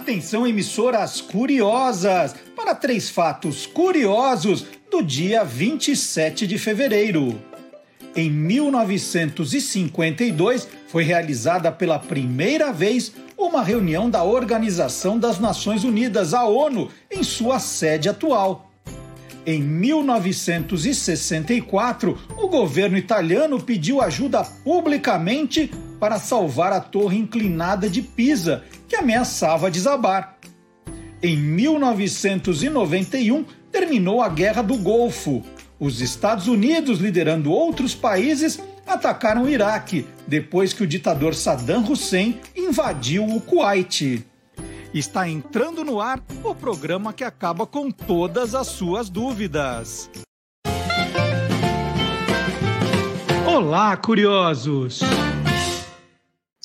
Atenção, emissoras curiosas, para três fatos curiosos do dia 27 de fevereiro. Em 1952, foi realizada pela primeira vez uma reunião da Organização das Nações Unidas, a ONU, em sua sede atual. Em 1964, o governo italiano pediu ajuda publicamente para salvar a torre inclinada de Pisa, que ameaçava desabar. Em 1991, terminou a Guerra do Golfo. Os Estados Unidos, liderando outros países, atacaram o Iraque depois que o ditador Saddam Hussein invadiu o Kuwait. Está entrando no ar o programa que acaba com todas as suas dúvidas. Olá, curiosos!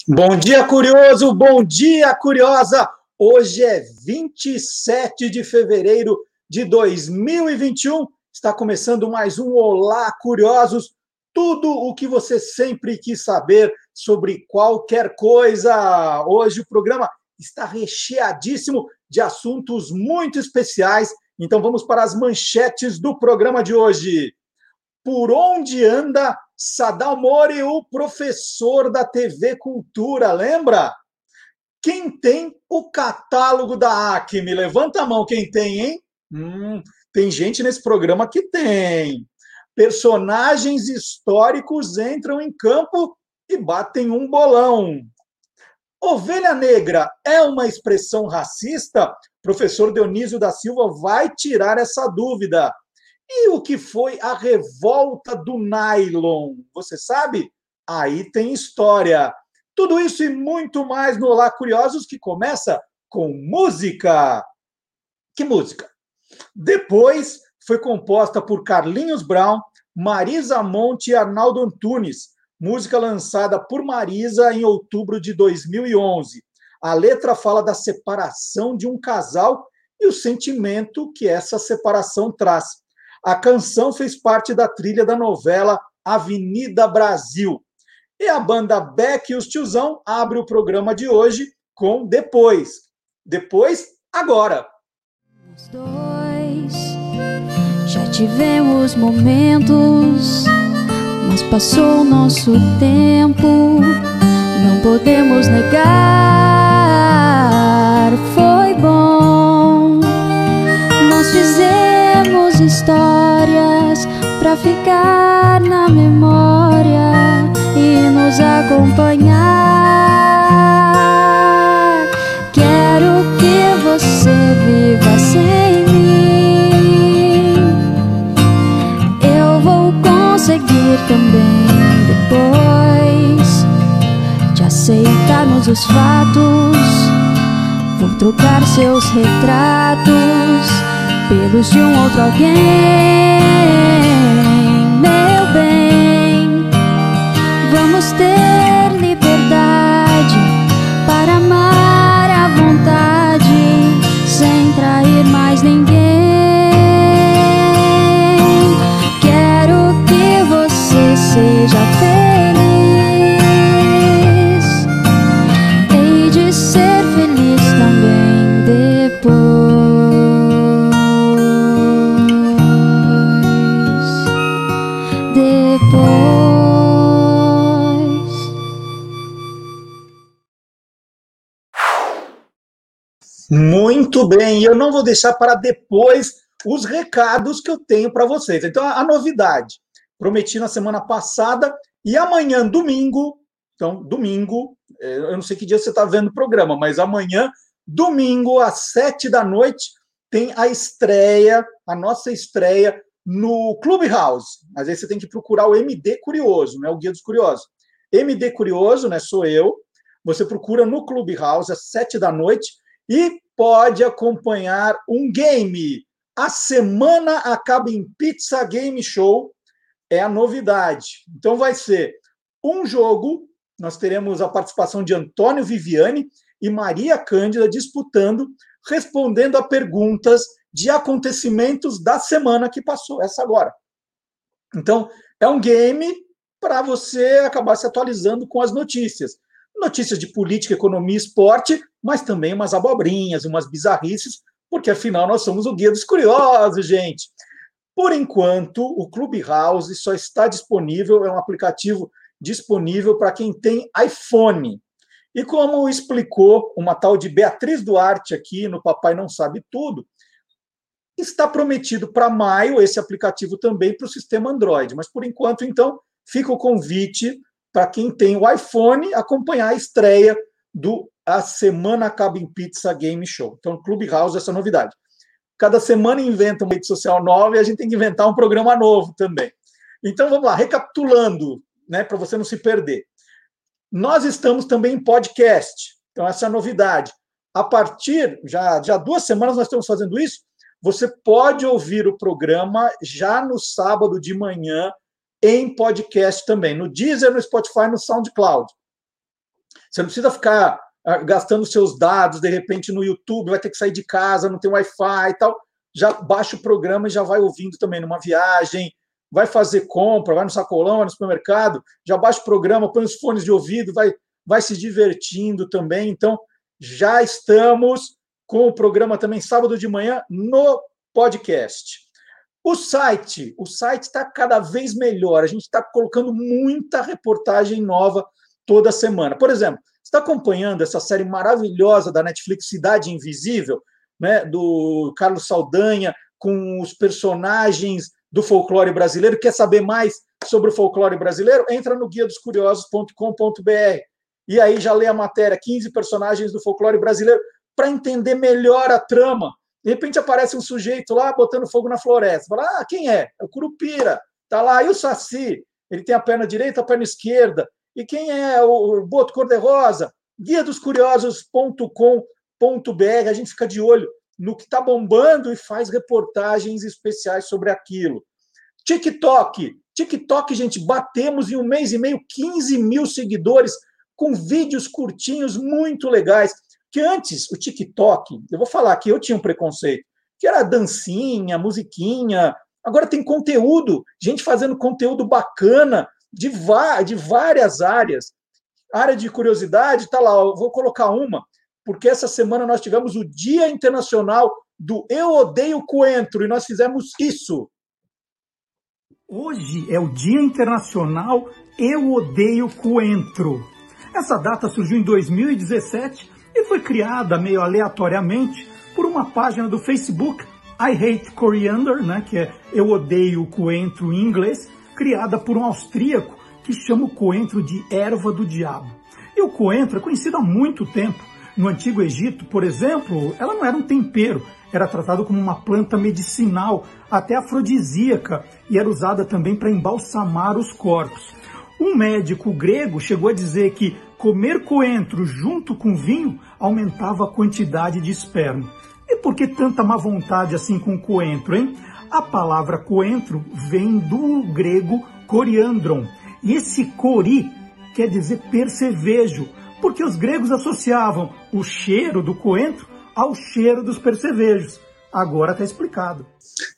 Bom dia, curioso! Bom dia, curiosa! Hoje é 27 de fevereiro de 2021. Está começando mais um Olá, curiosos! Tudo o que você sempre quis saber sobre qualquer coisa. Hoje o programa está recheadíssimo de assuntos muito especiais. Então vamos para as manchetes do programa de hoje. Por onde anda Sadal Mori, o professor da TV Cultura, lembra? Quem tem o catálogo da Acme? Levanta a mão quem tem, hein? Hum, tem gente nesse programa que tem. Personagens históricos entram em campo e batem um bolão. Ovelha negra é uma expressão racista? Professor Dionísio da Silva vai tirar essa dúvida. E o que foi a revolta do nylon? Você sabe? Aí tem história. Tudo isso e muito mais no Olá Curiosos, que começa com música. Que música? Depois foi composta por Carlinhos Brown, Marisa Monte e Arnaldo Antunes, música lançada por Marisa em outubro de 2011. A letra fala da separação de um casal e o sentimento que essa separação traz. A canção fez parte da trilha da novela Avenida Brasil. E a banda Beck e os Tiozão abre o programa de hoje com Depois. Depois, agora. Os dois já tivemos momentos, mas passou o nosso tempo, não podemos negar. Foi fizemos história pra ficar na memória e nos acompanhar. Quero que você viva sem mim. Eu vou conseguir também depois de aceitarmos os fatos. Vou trocar seus retratos pelos de um outro alguém. Muito bem, eu não vou deixar para depois os recados que eu tenho para vocês. Então, a, novidade, prometi na semana passada, e amanhã, domingo, então, domingo, é, eu não sei que dia você está vendo o programa, mas amanhã, domingo, às sete da noite, tem a estreia, a nossa estreia no Clubhouse. Mas aí você tem que procurar o MD Curioso, né? O Guia dos Curiosos. MD Curioso, né? Sou eu. Você procura no Clubhouse às sete da noite e pode acompanhar um game. A semana acaba em Pizza Game Show, é a novidade. Então vai ser um jogo, nós teremos a participação de Antônio Viviane e Maria Cândida disputando, respondendo a perguntas de acontecimentos da semana que passou, essa agora. Então, é um game para você acabar se atualizando com as notícias. Notícias de política, economia, esporte, mas também umas abobrinhas, umas bizarrices, porque afinal nós somos o Guia dos Curiosos, gente. Por enquanto, o Clubhouse só está disponível, é um aplicativo disponível para quem tem iPhone. E como explicou uma tal de Beatriz Duarte aqui no Papai Não Sabe Tudo, está prometido para maio esse aplicativo também para o sistema Android. Mas por enquanto, então, fica o convite para quem tem o iPhone acompanhar a estreia do A Semana Acaba em Pizza Game Show. Então, Clubhouse, essa novidade. Cada semana inventa uma rede social nova e a gente tem que inventar um programa novo também. Então, vamos lá, recapitulando, né, para você não se perder. Nós estamos também em podcast. Então, essa é a novidade. A partir, já, já duas semanas nós estamos fazendo isso, você pode ouvir o programa já no sábado de manhã em podcast também, no Deezer, no Spotify, no SoundCloud. Você não precisa ficar gastando seus dados, de repente, no YouTube, vai ter que sair de casa, não tem Wi-Fi e tal. Já baixa o programa e já vai ouvindo também numa viagem, vai fazer compra, vai no sacolão, vai no supermercado, já baixa o programa, põe os fones de ouvido, vai, vai se divertindo também. Então, já estamos com o programa também sábado de manhã no podcast. O site, o site está cada vez melhor. A gente está colocando muita reportagem nova toda semana. Por exemplo, está acompanhando essa série maravilhosa da Netflix Cidade Invisível, né, do Carlos Saldanha, com os personagens do folclore brasileiro. Quer saber mais sobre o folclore brasileiro? Entra no guia dos curiosos.com.br e aí já lê a matéria 15 personagens do folclore brasileiro para entender melhor a trama. De repente aparece um sujeito lá botando fogo na floresta. Fala, ah, quem é? É o Curupira. Tá lá. E o Saci? Ele tem a perna direita, a perna esquerda. E quem é o Boto Cor-de-Rosa? Guia dos Curiosos.com.br. A gente fica de olho no que está bombando e faz reportagens especiais sobre aquilo. TikTok. TikTok, gente, batemos em um mês e meio 15 mil seguidores com vídeos curtinhos muito legais. Que antes, o TikTok, eu vou falar que eu tinha um preconceito, que era dancinha, musiquinha. Agora tem conteúdo, gente fazendo conteúdo bacana de, de várias áreas. Área de curiosidade, tá lá, eu vou colocar uma porque essa semana nós tivemos o Dia Internacional do Eu Odeio Coentro e nós fizemos isso. Hoje é o Dia Internacional Eu Odeio Coentro. Essa data surgiu em 2017 e foi criada meio aleatoriamente por uma página do Facebook I Hate Coriander, né, que é Eu Odeio Coentro em inglês, criada por um austríaco que chama o coentro de erva do diabo. E o coentro é conhecido há muito tempo no Antigo Egito, por exemplo, ela não era um tempero, era tratado como uma planta medicinal, até afrodisíaca, e era usada também para embalsamar os corpos. Um médico grego chegou a dizer que comer coentro junto com vinho aumentava a quantidade de esperma. E por que tanta má vontade assim com coentro, hein? A palavra coentro vem do grego coriandron. E esse cori quer dizer percevejo, porque os gregos associavam o cheiro do coentro ao cheiro dos percevejos. Agora está explicado.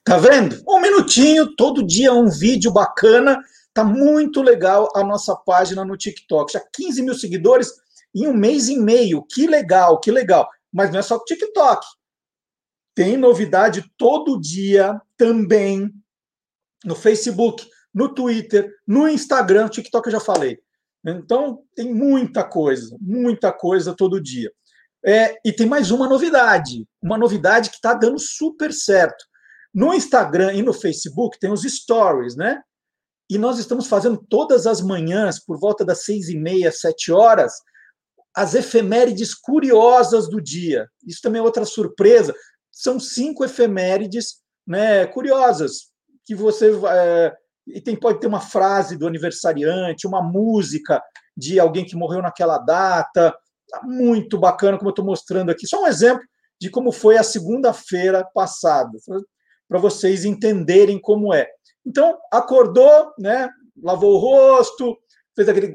Tá vendo? Um minutinho, todo dia um vídeo bacana. Tá muito legal a nossa página no TikTok. Já 15 mil seguidores em um mês e meio. Que legal, que legal. Mas não é só o TikTok. Tem novidade todo dia também no Facebook, no Twitter, no Instagram. TikTok eu já falei. Então, tem muita coisa, muita coisa todo dia. É, e tem mais uma novidade, uma novidade que está dando super certo. No Instagram e no Facebook tem os stories, né? E nós estamos fazendo todas as manhãs, por volta das seis e meia, sete horas, as efemérides curiosas do dia. Isso também é outra surpresa. São cinco efemérides né, curiosas que você é, e tem, pode ter uma frase do aniversariante, uma música de alguém que morreu naquela data. Tá muito bacana, como eu estou mostrando aqui. Só um exemplo de como foi a segunda-feira passada, para vocês entenderem como é. Então, acordou, né? lavou o rosto, fez aquele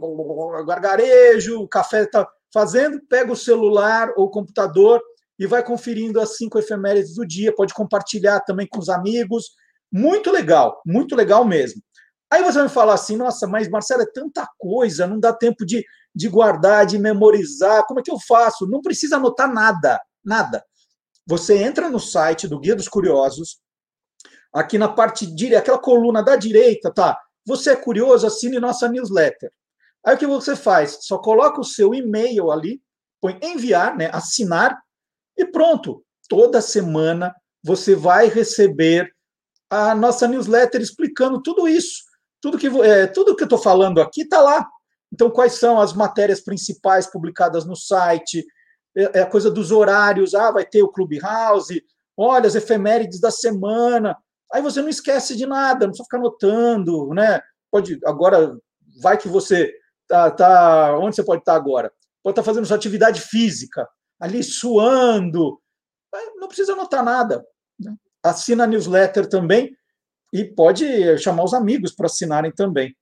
gargarejo, o café está fazendo, pega o celular ou o computador e vai conferindo as cinco efemérides do dia. Pode compartilhar também com os amigos muito legal, muito legal mesmo. Aí você vai falar assim, nossa, mas Marcelo, é tanta coisa, não dá tempo de, de guardar, de memorizar, como é que eu faço? Não precisa anotar nada, nada. Você entra no site do Guia dos Curiosos, aqui na parte direita, aquela coluna da direita, tá? Você é curioso, assine nossa newsletter. Aí o que você faz? Só coloca o seu e-mail ali, põe enviar, né, assinar, e pronto. Toda semana você vai receber a nossa newsletter explicando tudo isso. Tudo que, é, tudo que eu estou falando aqui está lá. Então, quais são as matérias principais publicadas no site? É, é a coisa dos horários. Ah, vai ter o Clubhouse. Olha, as efemérides da semana. Aí você não esquece de nada, não precisa ficar anotando, né? Pode, agora, vai que você tá, tá onde você pode estar tá agora? Pode estar tá fazendo sua atividade física, ali suando. Não precisa anotar nada. Né? Assina a newsletter também e pode chamar os amigos para assinarem também.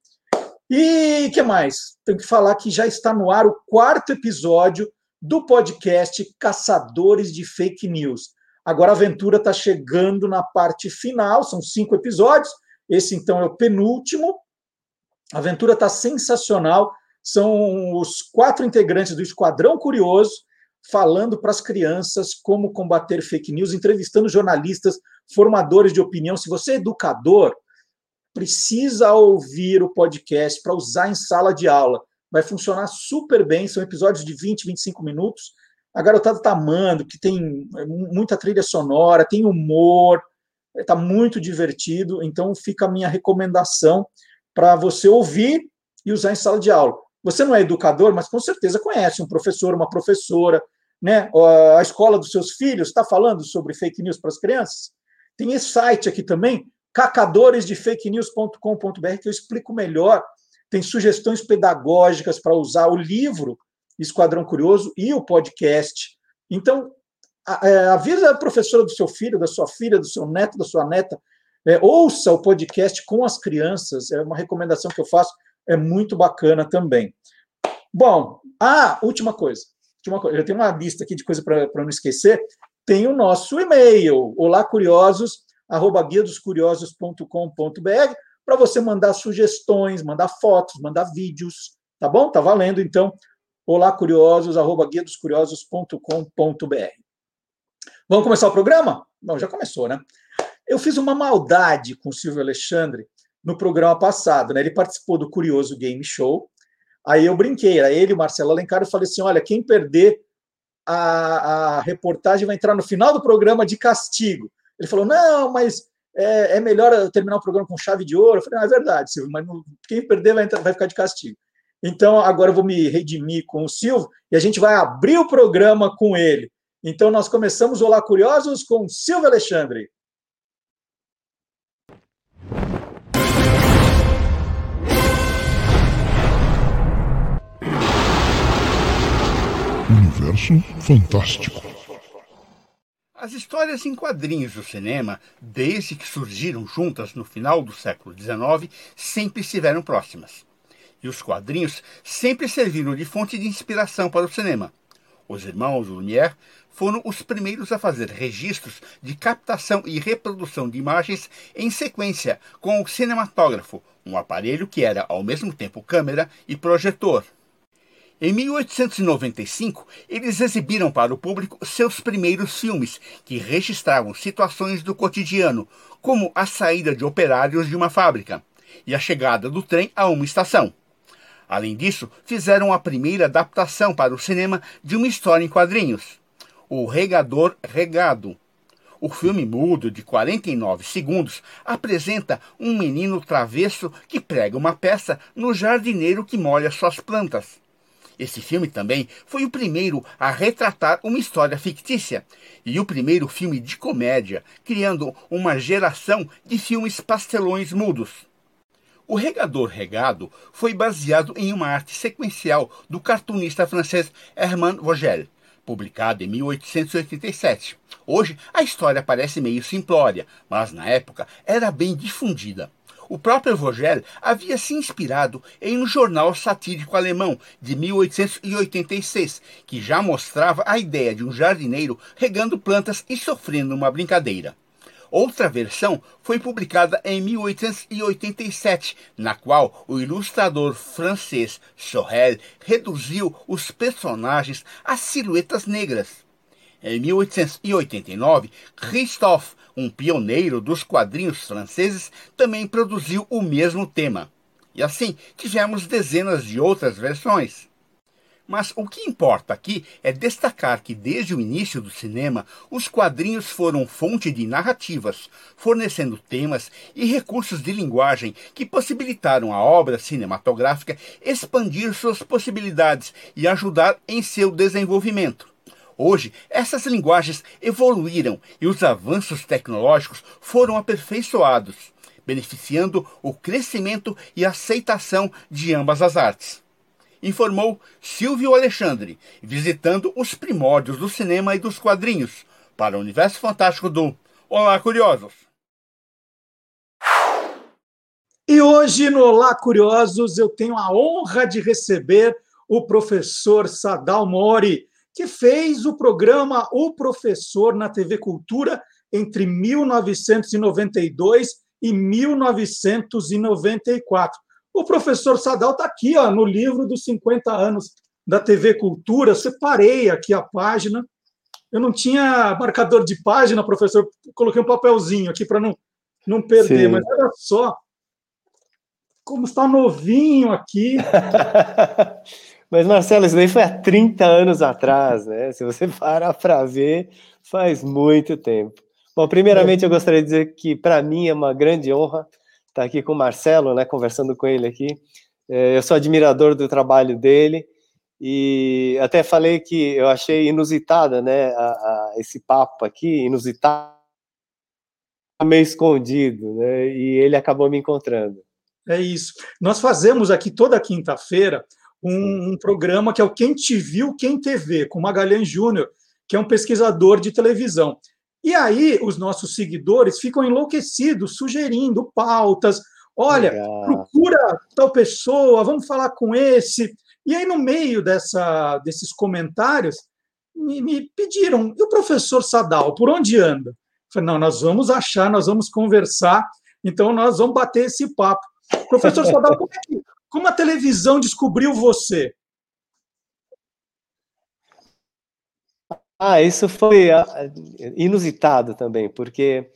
E que mais? Tenho que falar que já está no ar o quarto episódio do podcast Caçadores de Fake News. Agora a aventura está chegando na parte final, são cinco episódios. Esse, então, é o penúltimo. A aventura está sensacional. São os quatro integrantes do Esquadrão Curioso falando para as crianças como combater fake news, entrevistando jornalistas, formadores de opinião. Se você é educador, precisa ouvir o podcast para usar em sala de aula. Vai funcionar super bem. São episódios de 20, 25 minutos a garotada está amando, que tem muita trilha sonora, tem humor, está muito divertido. Então fica a minha recomendação para você ouvir e usar em sala de aula. Você não é educador, mas com certeza conhece um professor, uma professora, né? A escola dos seus filhos está falando sobre fake news para as crianças. Tem esse site aqui também, cacadoresdefakenews.com.br, que eu explico melhor. Tem sugestões pedagógicas para usar o livro Esquadrão Curioso e o podcast. Então, é, avisa a professora do seu filho, da sua filha, do seu neto, da sua neta, é, ouça o podcast com as crianças, é uma recomendação que eu faço, é muito bacana também. Bom, a última coisa, última coisa eu tenho uma lista aqui de coisa para não esquecer, tem o nosso e-mail, olacuriosos@guiadoscuriosos.com.br, para você mandar sugestões, mandar fotos, mandar vídeos, tá bom? Tá valendo, então, Olá, curiosos, arroba guia dos curiosos.com.br. Vamos começar o programa? Não, já começou, né? Eu fiz uma maldade com o Silvio Alexandre no programa passado, né? Ele participou do Curioso Game Show. Aí eu brinquei, era ele, o Marcelo Alencar, eu falei assim: olha, quem perder a, a reportagem vai entrar no final do programa de castigo. Ele falou: não, mas é, é melhor terminar o programa com chave de ouro. Eu falei: não, é verdade, Silvio, mas quem perder vai, entrar, vai ficar de castigo. Então, agora eu vou me redimir com o Silvio e a gente vai abrir o programa com ele. Então, nós começamos Olá Curiosos com Silvio Alexandre. Universo Fantástico. As histórias em quadrinhos do cinema, desde que surgiram juntas no final do século XIX, sempre estiveram próximas e os quadrinhos sempre serviram de fonte de inspiração para o cinema. Os irmãos Lumière foram os primeiros a fazer registros de captação e reprodução de imagens em sequência com o cinematógrafo, um aparelho que era ao mesmo tempo câmera e projetor. Em 1895, eles exibiram para o público seus primeiros filmes, que registravam situações do cotidiano, como a saída de operários de uma fábrica e a chegada do trem a uma estação. Além disso, fizeram a primeira adaptação para o cinema de uma história em quadrinhos, O Regador Regado. O filme mudo, de 49 segundos, apresenta um menino travesso que prega uma peça no jardineiro que molha suas plantas. Esse filme também foi o primeiro a retratar uma história fictícia e o primeiro filme de comédia, criando uma geração de filmes pastelões mudos. O regador regado foi baseado em uma arte sequencial do cartunista francês Hermann Vogel, publicado em 1887. Hoje a história parece meio simplória, mas na época era bem difundida. O próprio Vogel havia se inspirado em um jornal satírico alemão de 1886, que já mostrava a ideia de um jardineiro regando plantas e sofrendo uma brincadeira. Outra versão foi publicada em 1887, na qual o ilustrador francês Sorel reduziu os personagens a silhuetas negras. Em 1889, Christophe, um pioneiro dos quadrinhos franceses, também produziu o mesmo tema. E assim tivemos dezenas de outras versões. Mas o que importa aqui é destacar que, desde o início do cinema, os quadrinhos foram fonte de narrativas, fornecendo temas e recursos de linguagem que possibilitaram a obra cinematográfica expandir suas possibilidades e ajudar em seu desenvolvimento. Hoje, essas linguagens evoluíram e os avanços tecnológicos foram aperfeiçoados, beneficiando o crescimento e aceitação de ambas as artes informou Silvio Alexandre, visitando os primórdios do cinema e dos quadrinhos, para o universo fantástico do Olá Curiosos. E hoje no Olá Curiosos eu tenho a honra de receber o professor Sadal Mori, que fez o programa O Professor na TV Cultura entre 1992 e 1994. O professor Sadal está aqui ó, no livro dos 50 anos da TV Cultura. Separei aqui a página. Eu não tinha marcador de página, professor. Coloquei um papelzinho aqui para não, não perder. Sim. Mas olha só como está novinho aqui. Mas, Marcelo, isso daí foi há 30 anos atrás, né? Se você parar para ver, faz muito tempo. Bom, primeiramente, eu gostaria de dizer que para mim é uma grande honra estar tá aqui com o Marcelo, né, conversando com ele aqui. É, eu sou admirador do trabalho dele e até falei que eu achei inusitada, né, a, a, esse papo aqui, inusitado, meio escondido, né, e ele acabou me encontrando. É isso. Nós fazemos aqui toda quinta-feira um, um, programa que é o Quem Te Viu, Quem TV, com Magalhães Júnior, que é um pesquisador de televisão. E aí os nossos seguidores ficam enlouquecidos, sugerindo pautas. Olha, Legal. procura tal pessoa, vamos falar com esse. E aí, no meio dessa, desses comentários, me, me pediram, e o professor Sadal, por onde anda? Eu falei, não, nós vamos achar, nós vamos conversar, então nós vamos bater esse papo. Professor Sadal, como, é que, como a televisão descobriu você? Ah, isso foi ah, inusitado também, porque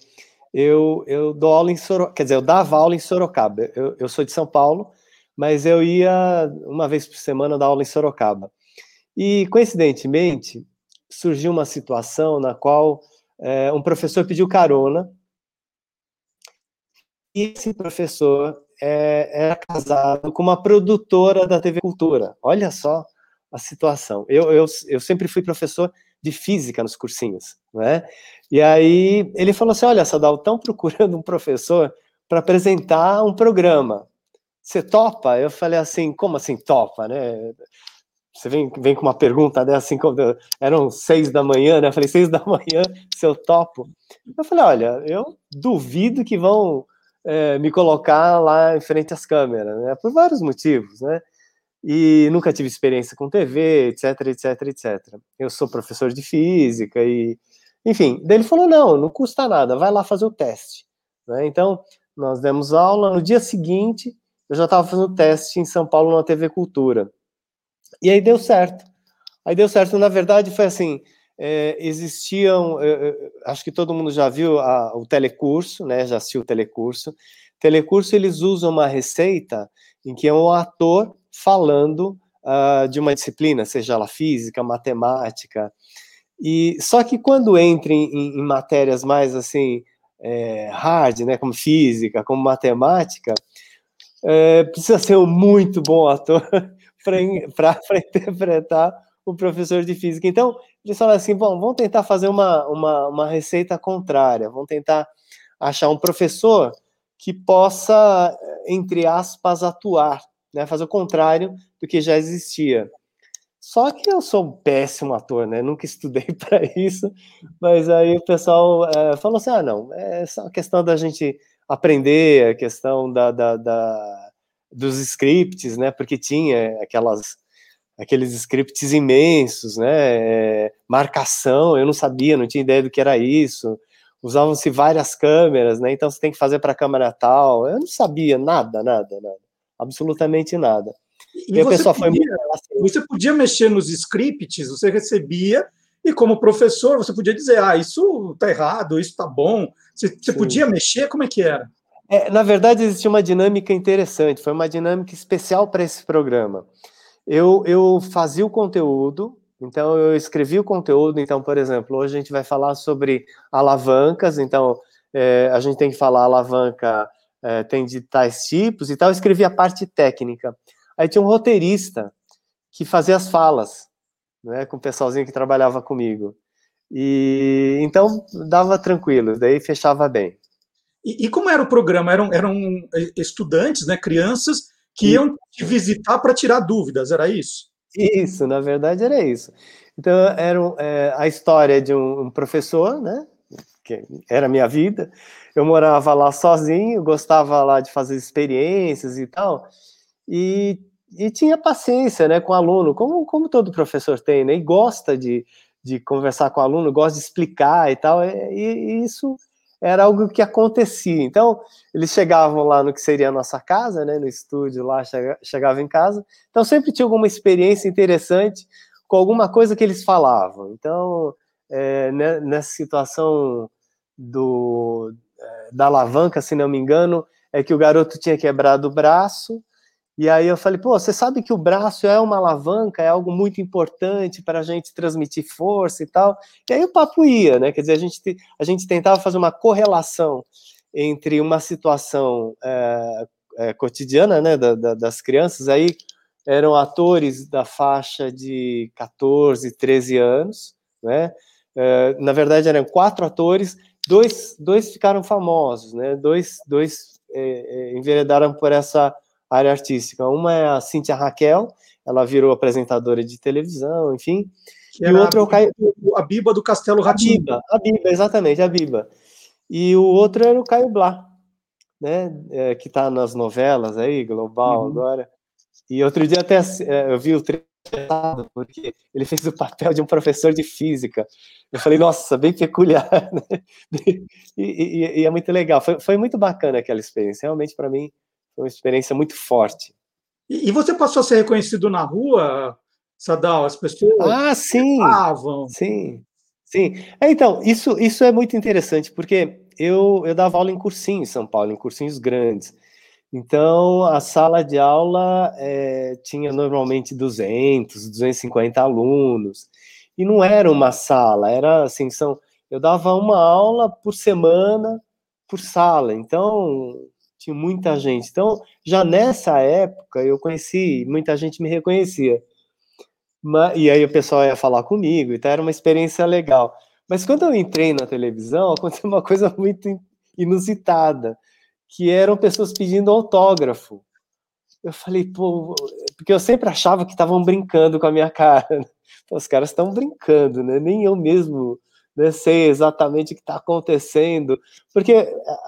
eu, eu dou aula em Sorocaba, quer dizer, eu dava aula em Sorocaba. Eu, eu sou de São Paulo, mas eu ia uma vez por semana dar aula em Sorocaba. E, coincidentemente, surgiu uma situação na qual é, um professor pediu carona, e esse professor é, era casado com uma produtora da TV Cultura. Olha só a situação. Eu, eu, eu sempre fui professor de física nos cursinhos, né? E aí ele falou assim: Olha, Sadal, estão procurando um professor para apresentar um programa. Você topa? Eu falei assim: Como assim topa, né? Você vem, vem com uma pergunta dessa, assim, eram seis da manhã, né? Eu falei: Seis da manhã, se eu topo. Eu falei: Olha, eu duvido que vão é, me colocar lá em frente às câmeras, né? Por vários motivos, né? e nunca tive experiência com TV, etc, etc, etc. Eu sou professor de física e, enfim, daí ele falou, não, não custa nada, vai lá fazer o teste. Né? Então, nós demos aula, no dia seguinte, eu já estava fazendo teste em São Paulo na TV Cultura. E aí deu certo. Aí deu certo, na verdade foi assim, é, existiam, acho que todo mundo já viu a, o telecurso, né, já assistiu o telecurso. Telecurso, eles usam uma receita em que é um ator falando uh, de uma disciplina, seja ela física, matemática. E só que quando entra em, em matérias mais assim é, hard, né, como física, como matemática, é, precisa ser um muito bom ator para interpretar o professor de física. Então, eles falam assim: bom, vamos tentar fazer uma, uma, uma receita contrária, vamos tentar achar um professor que possa, entre aspas, atuar né, fazer o contrário do que já existia. Só que eu sou um péssimo ator, né? Nunca estudei para isso, mas aí o pessoal é, falou assim: ah, não, é só questão da gente aprender, a questão da, da, da, dos scripts, né? Porque tinha aquelas aqueles scripts imensos, né? É, marcação, eu não sabia, não tinha ideia do que era isso. usavam-se várias câmeras, né? Então você tem que fazer para a câmera tal. Eu não sabia nada, nada, nada, absolutamente nada. E, e a pessoa podia, foi muito... Assim. Você podia mexer nos scripts, você recebia e como professor você podia dizer, ah, isso está errado, isso está bom. Você, você podia mexer, como é que era? É, na verdade, existia uma dinâmica interessante, foi uma dinâmica especial para esse programa. Eu, eu fazia o conteúdo, então eu escrevi o conteúdo, então, por exemplo, hoje a gente vai falar sobre alavancas, então é, a gente tem que falar alavanca é, tem de tais tipos e tal, eu escrevi a parte técnica. Aí tinha um roteirista que fazia as falas, né, com o pessoalzinho que trabalhava comigo. E então dava tranquilo, daí fechava bem. E, e como era o programa? Eram, eram estudantes, né, crianças que iam te visitar para tirar dúvidas, era isso? Isso, na verdade era isso. Então, era é, a história de um, um, professor, né, que era a minha vida. Eu morava lá sozinho, gostava lá de fazer experiências e tal, e, e tinha paciência, né, com o aluno, como, como todo professor tem, né, e gosta de, de conversar com o aluno, gosta de explicar e tal, e, e isso era algo que acontecia. Então, eles chegavam lá no que seria a nossa casa, né, no estúdio lá, chegava em casa. Então, sempre tinha alguma experiência interessante com alguma coisa que eles falavam. Então, é, né, nessa situação do, é, da alavanca, se não me engano, é que o garoto tinha quebrado o braço e aí eu falei, pô, você sabe que o braço é uma alavanca, é algo muito importante para a gente transmitir força e tal. E aí o papo ia, né? Quer dizer, a gente, a gente tentava fazer uma correlação entre uma situação é, é, cotidiana, né, da, da, das crianças, aí eram atores da faixa de 14, 13 anos, né? É, na verdade, eram quatro atores, dois, dois ficaram famosos, né? Dois, dois enveredaram por essa área artística. Uma é a Cíntia Raquel, ela virou apresentadora de televisão, enfim. Que e o outro é o Caio. A Biba do Castelo Ratinho. A Biba, a Biba, exatamente, a Biba. E o outro era o Caio Blá, né? É, que está nas novelas aí, Global uhum. agora. E outro dia até é, eu vi o treino porque ele fez o papel de um professor de física. Eu falei, nossa, bem peculiar, né? E, e, e é muito legal. Foi, foi muito bacana aquela experiência. Realmente, para mim, foi uma experiência muito forte. E, você passou a ser reconhecido na rua, Sadal? As pessoas ah, sim, falavam. Sim, sim. É, então, isso, isso é muito interessante, porque eu, eu dava aula em cursinho em São Paulo, em cursinhos grandes. Então, a sala de aula é, tinha normalmente 200, 250 alunos. E não era uma sala, era assim, são, eu dava uma aula por semana por sala. Então, tinha muita gente. Então, já nessa época, eu conheci, muita gente me reconhecia. E aí o pessoal ia falar comigo, então era uma experiência legal. Mas quando eu entrei na televisão, aconteceu uma coisa muito inusitada, que eram pessoas pedindo autógrafo. Eu falei, pô, porque eu sempre achava que estavam brincando com a minha cara. Pô, os caras estão brincando, né? Nem eu mesmo né, sei exatamente o que está acontecendo, porque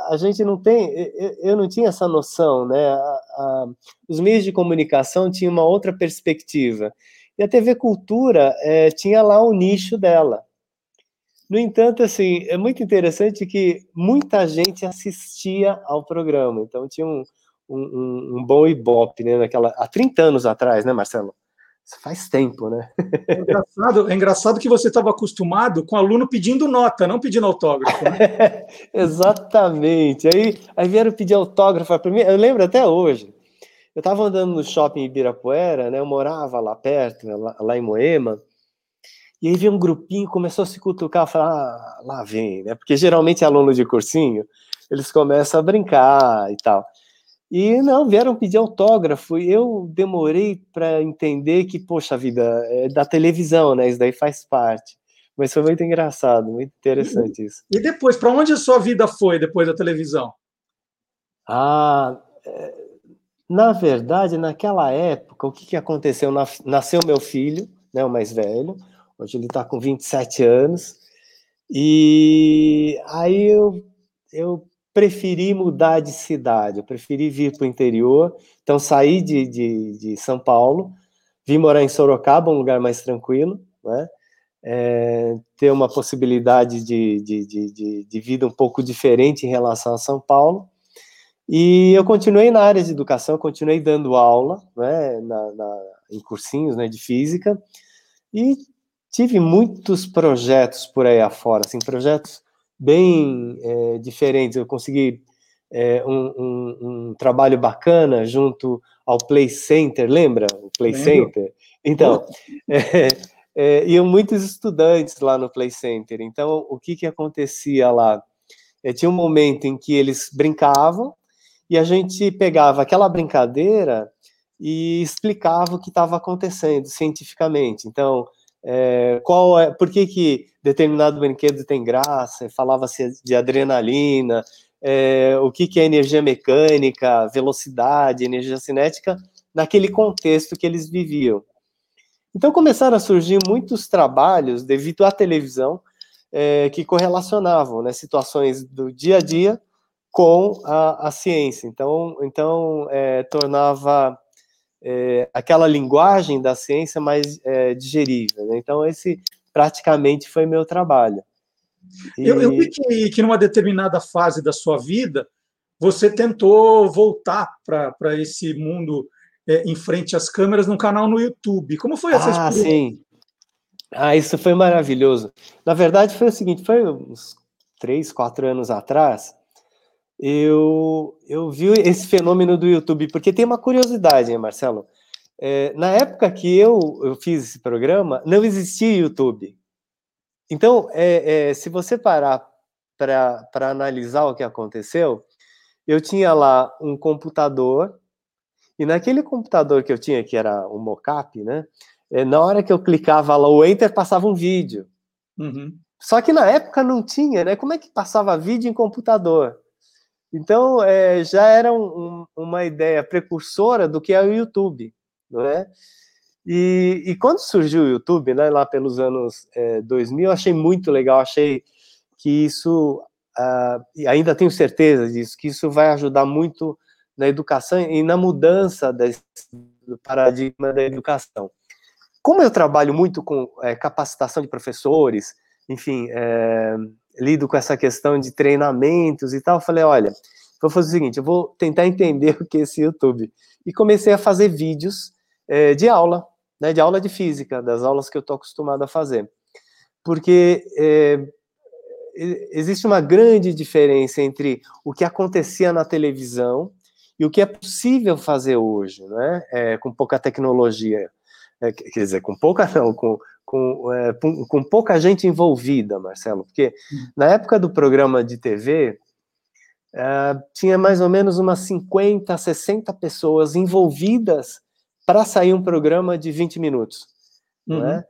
a gente não tem, eu não tinha essa noção, né? A, a, os meios de comunicação tinham uma outra perspectiva e a TV Cultura é, tinha lá o nicho dela. No entanto, assim, é muito interessante que muita gente assistia ao programa, então tinha um, um, um bom ibope, né, naquela, há 30 anos atrás, né, Marcelo? Isso faz tempo, né? É engraçado, é engraçado que você estava acostumado com aluno pedindo nota, não pedindo autógrafo. Né? Exatamente. Aí, aí vieram pedir autógrafo para mim. Eu lembro até hoje. Eu estava andando no shopping Ibirapuera, né? Eu morava lá perto, né? lá, lá, em Moema. E aí veio um grupinho, começou a se cutucar, falar, ah, lá vem, né? Porque geralmente aluno de cursinho, eles começam a brincar e tal. E não, vieram pedir autógrafo. E eu demorei para entender que, poxa vida, é da televisão, né? Isso daí faz parte. Mas foi muito engraçado, muito interessante isso. E depois, para onde a sua vida foi depois da televisão? Ah, é, na verdade, naquela época, o que, que aconteceu? Nasceu meu filho, né, o mais velho, hoje ele está com 27 anos, e aí eu, eu preferi mudar de cidade, eu preferi vir para o interior, então saí de, de, de, São Paulo, vim morar em Sorocaba, um lugar mais tranquilo, né? é, ter uma possibilidade de, de, de, de, vida um pouco diferente em relação a São Paulo. E eu continuei na área de educação, continuei dando aula né, na, na, em cursinhos né, de física e tive muitos projetos por aí afora, assim, projetos bem é, diferentes. Eu consegui é, um, um, um, trabalho bacana junto ao Play Center, lembra? O Play Lembro. Center? Então, é, é, iam muitos estudantes lá no Play Center. Então, o que, que acontecia lá? É, tinha um momento em que eles brincavam e a gente pegava aquela brincadeira e explicava o que estava acontecendo cientificamente. Então, é, qual é, por que, que determinado brinquedo tem graça? Falava-se de adrenalina, é, o que, que é energia mecânica, velocidade, energia cinética, naquele contexto que eles viviam. Então começaram a surgir muitos trabalhos devido à televisão é, que correlacionavam né, situações do dia a dia com a, a ciência. Então, então é, tornava é, aquela linguagem da ciência mais é, digerível. Né? Então esse praticamente foi meu trabalho. E... Eu, eu vi que, que numa determinada fase da sua vida você tentou voltar para esse mundo é, em frente às câmeras no canal no YouTube. Como foi essa ah, experiência? Sim. Ah, isso foi maravilhoso. Na verdade, foi o seguinte: foi uns três, quatro anos atrás, eu, eu vi esse fenômeno do YouTube, porque tem uma curiosidade, hein, Marcelo? É, na época que eu, eu fiz esse programa, não existia YouTube. Então, é, é, se você parar para analisar o que aconteceu, eu tinha lá um computador e naquele computador que eu tinha, que era um mockup, né? É, na hora que eu clicava lá o Enter, passava um vídeo. Uhum. Só que na época não tinha, né? Como é que passava vídeo em computador? Então, é, já era um, um, uma ideia precursora do que é o YouTube, não é? E, e quando surgiu o YouTube, né, lá pelos anos é, 2000, eu achei muito legal, achei que isso, uh, e ainda tenho certeza disso, que isso vai ajudar muito na educação e na mudança do paradigma da educação. Como eu trabalho muito com é, capacitação de professores, enfim, é, lido com essa questão de treinamentos e tal, falei, olha, vou fazer o seguinte, eu vou tentar entender o que é esse YouTube. E comecei a fazer vídeos é, de aula, né, de aula de física, das aulas que eu estou acostumado a fazer. Porque é, existe uma grande diferença entre o que acontecia na televisão e o que é possível fazer hoje, né? É, com pouca tecnologia, quer dizer, com pouca não, com, com, é, com pouca gente envolvida, Marcelo, porque hum. na época do programa de TV, é, tinha mais ou menos umas 50, 60 pessoas envolvidas para sair um programa de 20 minutos, uhum. né?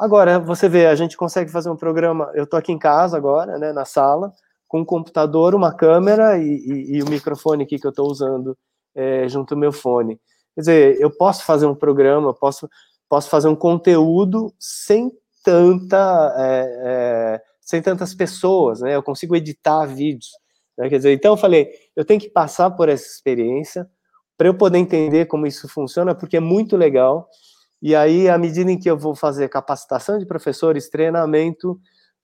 Agora, você vê, a gente consegue fazer um programa, eu estou aqui em casa agora, né, na sala, com um computador, uma câmera e, e, e o microfone aqui que eu estou usando é, junto ao meu fone. Quer dizer, eu posso fazer um programa, posso, posso fazer um conteúdo sem tanta é, é, sem tantas pessoas, né? Eu consigo editar vídeos. Né? Quer dizer, então eu falei, eu tenho que passar por essa experiência para eu poder entender como isso funciona, porque é muito legal. E aí, à medida em que eu vou fazer capacitação de professores, treinamento,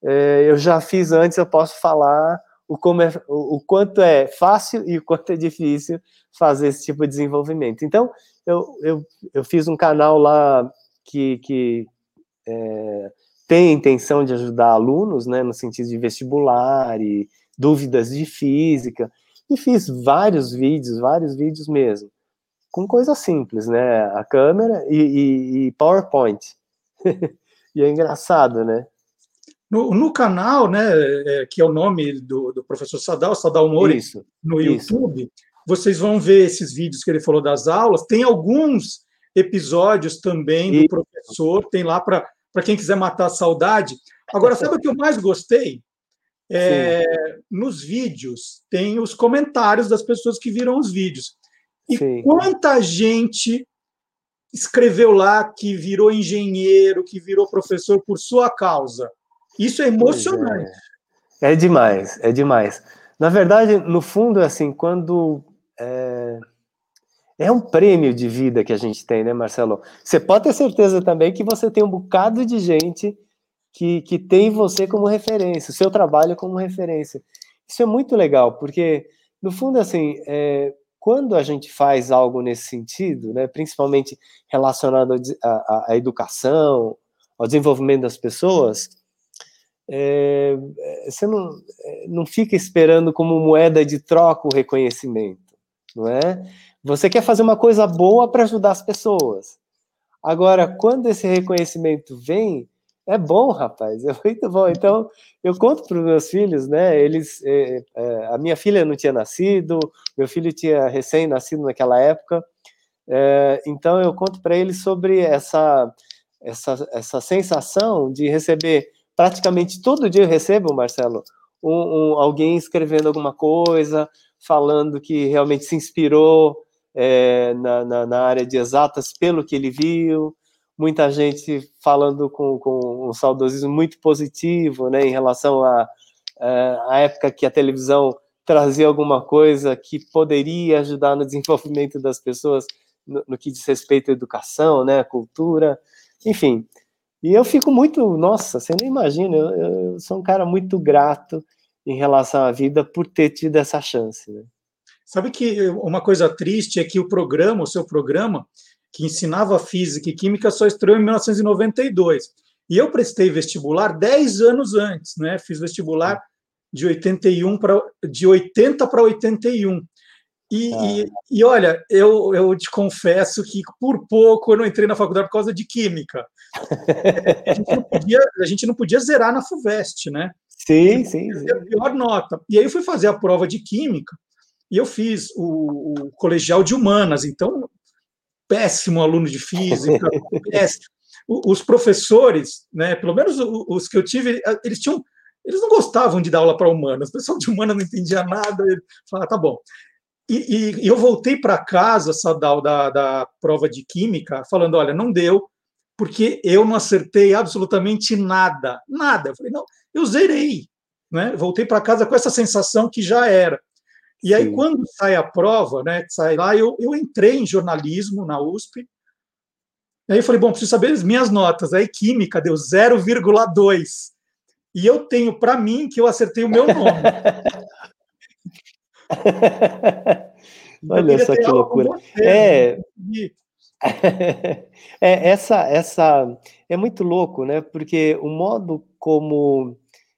é, eu já fiz antes, eu posso falar o, como é, o, o, quanto é fácil e o quanto é difícil fazer esse tipo de desenvolvimento. Então, eu, eu, eu fiz um canal lá que, que é, tem a intenção de ajudar alunos, né, no sentido de vestibular e dúvidas de física, e fiz vários vídeos, vários vídeos mesmo, com coisa simples, né, a câmera e, e, e PowerPoint. e é engraçado, né? No, no canal, né, é, que é o nome do, do professor Sadal, Sadal Mori, isso, no YouTube, isso. Vocês vão ver esses vídeos que ele falou das aulas. Tem alguns episódios também do isso. professor, tem lá para quem quiser matar a saudade. Agora, sabe o que eu mais gostei? É, nos vídeos tem os comentários das pessoas que viram os vídeos. E Sim. quanta gente escreveu lá que virou engenheiro, que virou professor por sua causa. Isso é emocionante. É. é. demais, é demais. Na verdade, no fundo, é assim, quando. É, é um prêmio de vida que a gente tem, né, Marcelo? Você pode ter certeza também que você tem um bocado de gente que, que tem você como referência, o seu trabalho como referência. Isso é muito legal, porque, no fundo, assim, é, quando a gente faz algo nesse sentido, né, principalmente relacionado à educação, ao desenvolvimento das pessoas, é, você não, não fica esperando como moeda de troca o reconhecimento, não é? Você quer fazer uma coisa boa para ajudar as pessoas. Agora, quando esse reconhecimento vem, é bom, rapaz, é muito bom. Então, eu conto para os meus filhos, né? Eles, é, é, a minha filha não tinha nascido, meu filho tinha recém-nascido naquela época. É, então, eu conto para eles sobre essa, essa, essa sensação de receber praticamente todo dia eu recebo, Marcelo, um, um, alguém escrevendo alguma coisa, falando que realmente se inspirou é, na, na, na, área de exatas pelo que ele viu, muita gente falando com, com um saudosismo muito positivo, né, em relação à a, a, época que a televisão trazia alguma coisa que poderia ajudar no desenvolvimento das pessoas no, no que diz respeito à educação, né, à cultura, enfim. E eu fico muito, nossa, você nem imagina, eu, eu sou um cara muito grato em relação à vida por ter tido essa chance. Né? Sabe que uma coisa triste é que o programa, o seu programa, que ensinava física e química, só estreou em 1992. E eu prestei vestibular 10 anos antes, né? Fiz vestibular de 81 para de 80 para 81. E, ah. e, e, olha, eu, eu te confesso que por pouco eu não entrei na faculdade por causa de química. A, gente não podia, a gente não podia zerar na FUVEST, né? Sim, sim. sim. A pior nota. E aí eu fui fazer a prova de química e eu fiz o, o colegial de humanas, então péssimo aluno de física, péssimo. Os professores, né, pelo menos os que eu tive, eles tinham eles não gostavam de dar aula para humanas, o pessoal de humanas não entendia nada, falava, tá bom. E, e, eu voltei para casa, Sadal, da, da prova de química, falando: olha, não deu, porque eu não acertei absolutamente nada. Nada. Eu falei: não, eu zerei. Né? Voltei para casa com essa sensação que já era. E aí, Sim. quando sai a prova, né, sai lá, eu, eu entrei em jornalismo na USP. E aí eu falei: bom, preciso saber as minhas notas. Aí, química deu 0,2. E eu tenho para mim que eu acertei o meu nome. Olha só que loucura. É... é, essa, essa é muito louco, né? Porque o modo como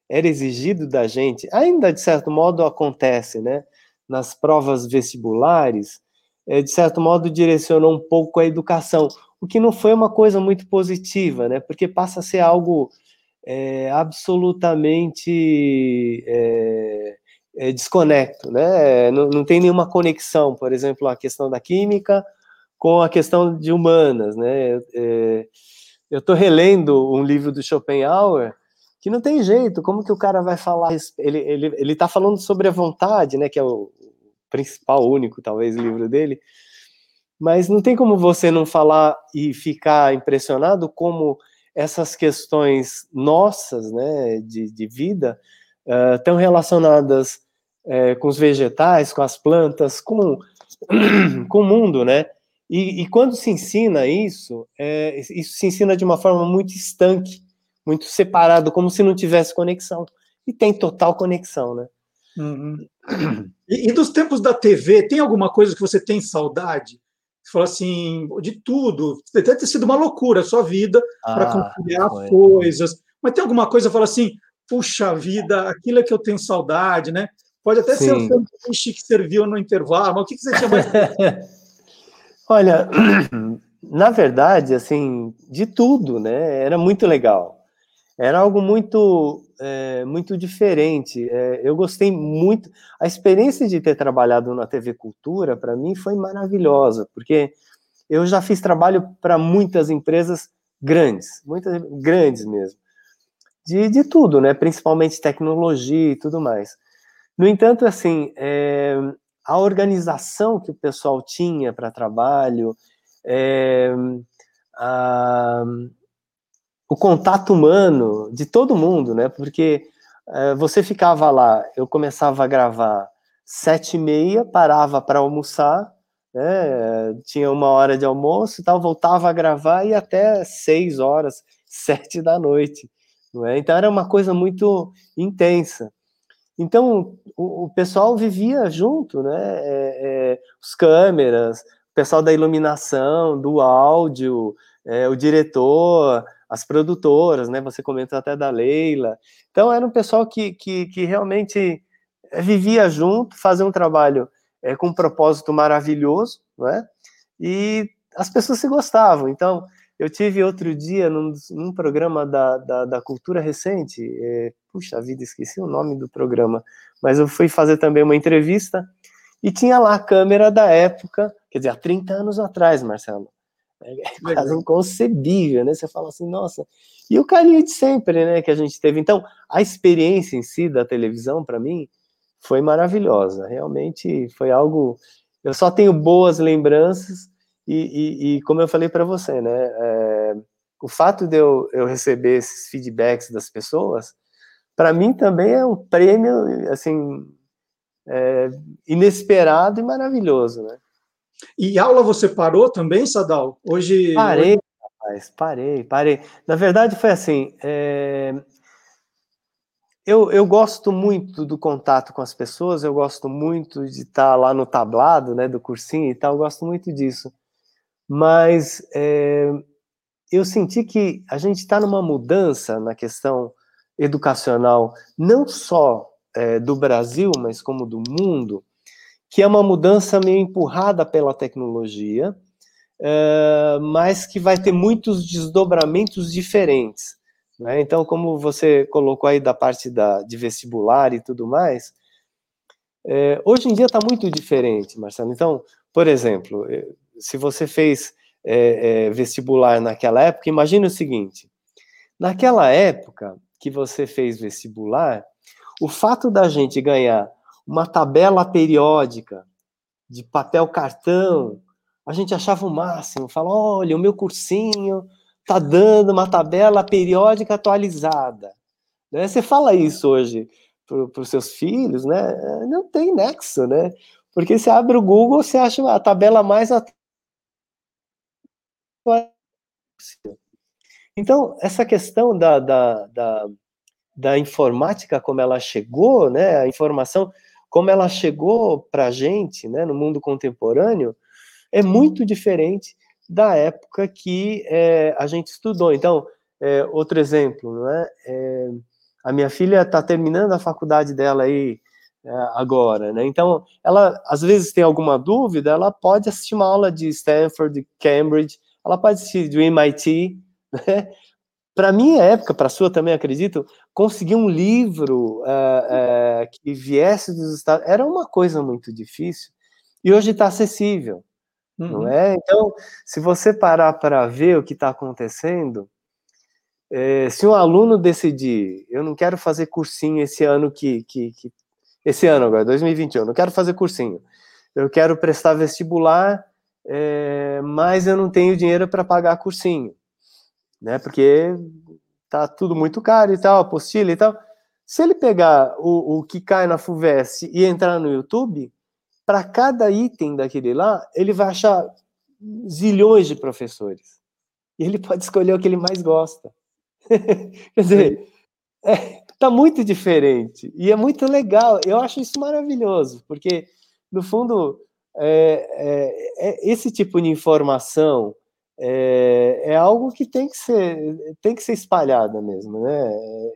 era exigido da gente, ainda de certo modo acontece, né? Nas provas vestibulares, é, de certo modo direcionou um pouco a educação, o que não foi uma coisa muito positiva, né? Porque passa a ser algo é, absolutamente é, é, desconecto, né? Não, não, tem nenhuma conexão, por exemplo, a questão da química com a questão de humanas, né? É, eu estou relendo um livro do Schopenhauer que não tem jeito, como que o cara vai falar? Ele ele ele está falando sobre a vontade, né? Que é o principal, único, talvez, livro dele. Mas não tem como você não falar e ficar impressionado como essas questões nossas, né, de, de vida, estão uh, relacionadas é, com os vegetais, com as plantas, com, com o mundo, né? E, e quando se ensina isso, é, isso se ensina de uma forma muito estanque, muito separado, como se não tivesse conexão. E tem total conexão, né? Uhum. E, e, dos tempos da TV, tem alguma coisa que você tem saudade? Você falou assim, de tudo. Deve ter sido uma loucura a sua vida ah, para conciliar foi. coisas. Mas tem alguma coisa que fala assim, puxa vida, aquilo é que eu tenho saudade, né? Pode até Sim. ser o sanduíche que serviu no intervalo, mas o que, você tinha mais? Olha, na verdade, assim, de tudo, né? Era muito legal. Era algo muito, é, muito diferente. É, eu gostei muito. A experiência de ter trabalhado na TV Cultura, para mim, foi maravilhosa, porque eu já fiz trabalho para muitas empresas grandes, muitas grandes mesmo, de, de tudo, né? Principalmente tecnologia e tudo mais. No entanto, assim, é, a organização que o pessoal tinha para trabalho, é, a, o contato humano de todo mundo, né? Porque é, você ficava lá, eu começava a gravar sete e meia, parava para almoçar, né? Tinha uma hora de almoço e tal, voltava a gravar e até seis horas, sete da noite, não é? Então era uma coisa muito intensa. Então o, o pessoal vivia junto, né? É, é, os câmeras, o pessoal da iluminação, do áudio, é, o diretor, as produtoras, né? Você comentou até da Leila. Então era um pessoal que, que, que realmente é, vivia junto, fazia um trabalho é, com um propósito maravilhoso, né? E as pessoas se gostavam. Então eu tive outro dia num, num programa da, da, da, Cultura Recente, é, puxa vida, esqueci o nome do programa, mas eu fui fazer também uma entrevista e tinha lá a câmera da época, quer dizer, há 30 anos atrás, Marcelo. É, é quase inconcebível, né? Você fala assim, nossa. E o carinho de sempre, né, que a gente teve. Então, a experiência em si da televisão, para mim, foi maravilhosa. Realmente foi algo. Eu só tenho boas lembranças e, e, e como eu falei para você, né, é, o fato de eu, eu receber esses feedbacks das pessoas, para mim também é um prêmio, assim, é, inesperado e maravilhoso, né? E aula você parou também, Sadal? Hoje. Parei, rapaz, parei, parei. Na verdade, foi assim. É... Eu, eu gosto muito do contato com as pessoas, eu gosto muito de estar lá no tablado, né, do cursinho e tal, eu gosto muito disso mas é, eu senti que a gente está numa mudança na questão educacional, não só é, do Brasil, mas como do mundo, que é uma mudança meio empurrada pela tecnologia, é, mas que vai ter muitos desdobramentos diferentes. Né? Então, como você colocou aí da parte da, de vestibular e tudo mais, é, hoje em dia está muito diferente, Marcelo. Então, por exemplo, se você fez é, é, vestibular naquela época, imagine o seguinte: naquela época que você fez vestibular, o fato da gente ganhar uma tabela periódica de papel cartão, a gente achava o máximo, fala, olha, o meu cursinho tá dando uma tabela periódica atualizada. Né? Você fala isso hoje para os seus filhos, né? Não tem nexo, né? Porque você abre o Google, você acha a tabela mais então, essa questão da, da, da, da, informática, como ela chegou, né, a informação, como ela chegou para a gente, né, no mundo contemporâneo, é muito diferente da época que é, a gente estudou. Então, é, outro exemplo, não é? é a minha filha está terminando a faculdade dela aí é, agora, né? Então, ela às vezes tem alguma dúvida, ela pode assistir uma aula de Stanford, de Cambridge, ela pode ser do MIT, né? Para minha época, para a sua também, acredito, conseguir um livro uh, uh, que viesse dos Estados era uma coisa muito difícil e hoje está acessível, uhum. não é? Então, se você parar para ver o que está acontecendo, é, se um aluno decidir, eu não quero fazer cursinho esse ano que, que, que esse ano agora, 2021, não quero fazer cursinho, eu quero prestar vestibular é, mas eu não tenho dinheiro para pagar cursinho, né? Porque tá tudo muito caro e tal, apostila e tal. Se ele pegar o, o que cai na FUVEST e entrar no YouTube, para cada item daquele lá, ele vai achar zilhões de professores. E ele pode escolher o que ele mais gosta. Quer dizer, é, tá muito diferente. E é muito legal. Eu acho isso maravilhoso, porque, no fundo, é, é, é, esse tipo de informação é, é, algo que tem que ser tem que ser espalhada mesmo, né?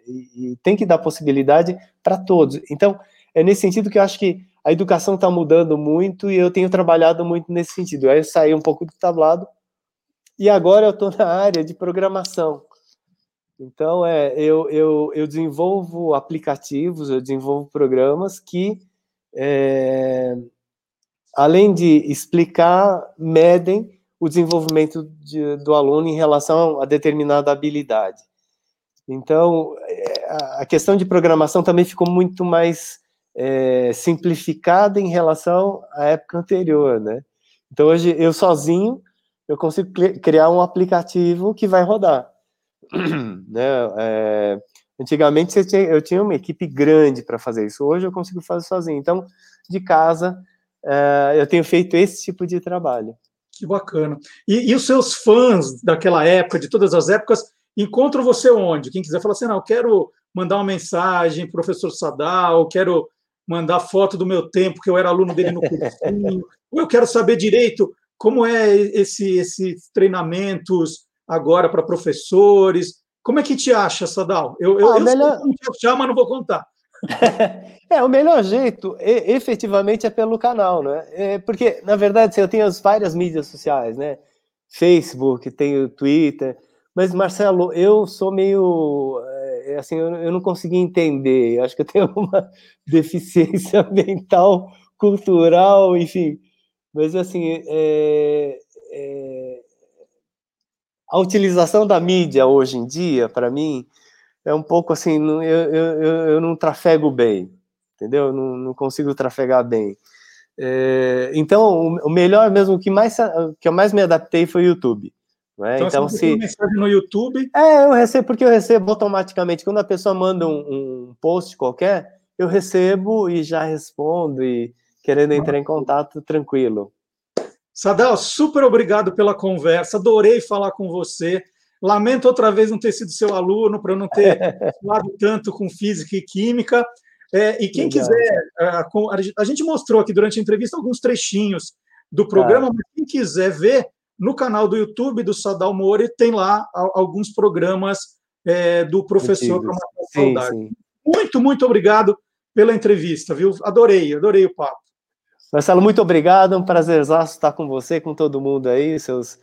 E, e tem que dar possibilidade para todos. Então é nesse sentido que eu acho que a educação está mudando muito e eu tenho trabalhado muito nesse sentido. Aí eu saí um pouco do tablado e agora eu estou na área de programação. Então é eu, eu, eu desenvolvo aplicativos, eu desenvolvo programas que é, além de explicar, medem o desenvolvimento de, do aluno em relação a determinada habilidade. Então, é, a questão de programação também ficou muito mais é, simplificada em relação à época anterior, né? Então, hoje, eu sozinho, eu consigo criar um aplicativo que vai rodar. né? É, antigamente, eu tinha uma equipe grande para fazer isso. Hoje, eu consigo fazer sozinho. Então, de casa, é, eu tenho feito esse tipo de trabalho. Que bacana. E, e, os seus fãs daquela época, de todas as épocas, encontro você onde? Quem quiser falar assim, não, eu quero mandar uma mensagem, professor Sadal, quero mandar foto do meu tempo, que eu era aluno dele no cursinho, ou eu quero saber direito como é esse, esses treinamentos agora para professores. Como é que te acha, Sadal? Eu, ah, eu melhor... te achar, mas não vou contar. É, o melhor jeito, efetivamente, é pelo canal, né? É, porque, na verdade, assim, eu tenho as várias mídias sociais, né? Facebook, tenho Twitter, mas, Marcelo, eu sou meio é, assim, eu, eu não consegui entender. Eu acho que eu tenho uma deficiência mental, cultural, enfim. Mas, assim, é, é, a utilização da mídia hoje em dia, para mim, é um pouco assim, eu, eu, eu não trafego bem, entendeu? Eu não, não consigo trafegar bem. É, então, o melhor mesmo, o que, mais, que eu mais me adaptei foi o YouTube. Né? Então, então se mensagem no YouTube. É, eu recebo, porque eu recebo automaticamente. Quando a pessoa manda um, um post qualquer, eu recebo e já respondo, e querendo entrar em contato, tranquilo. Sadal, super obrigado pela conversa, adorei falar com você. Lamento outra vez não ter sido seu aluno, para não ter falado tanto com física e química. É, e quem Legal. quiser, a, gente mostrou aqui durante a entrevista alguns trechinhos do programa, ah. mas quem quiser ver, no canal do YouTube do Sadal Mori tem lá alguns programas é, do professor para. Muito, muito obrigado pela entrevista, viu? Adorei, adorei o papo. Marcelo, muito obrigado, é um prazer estar com você, com todo mundo aí, seus,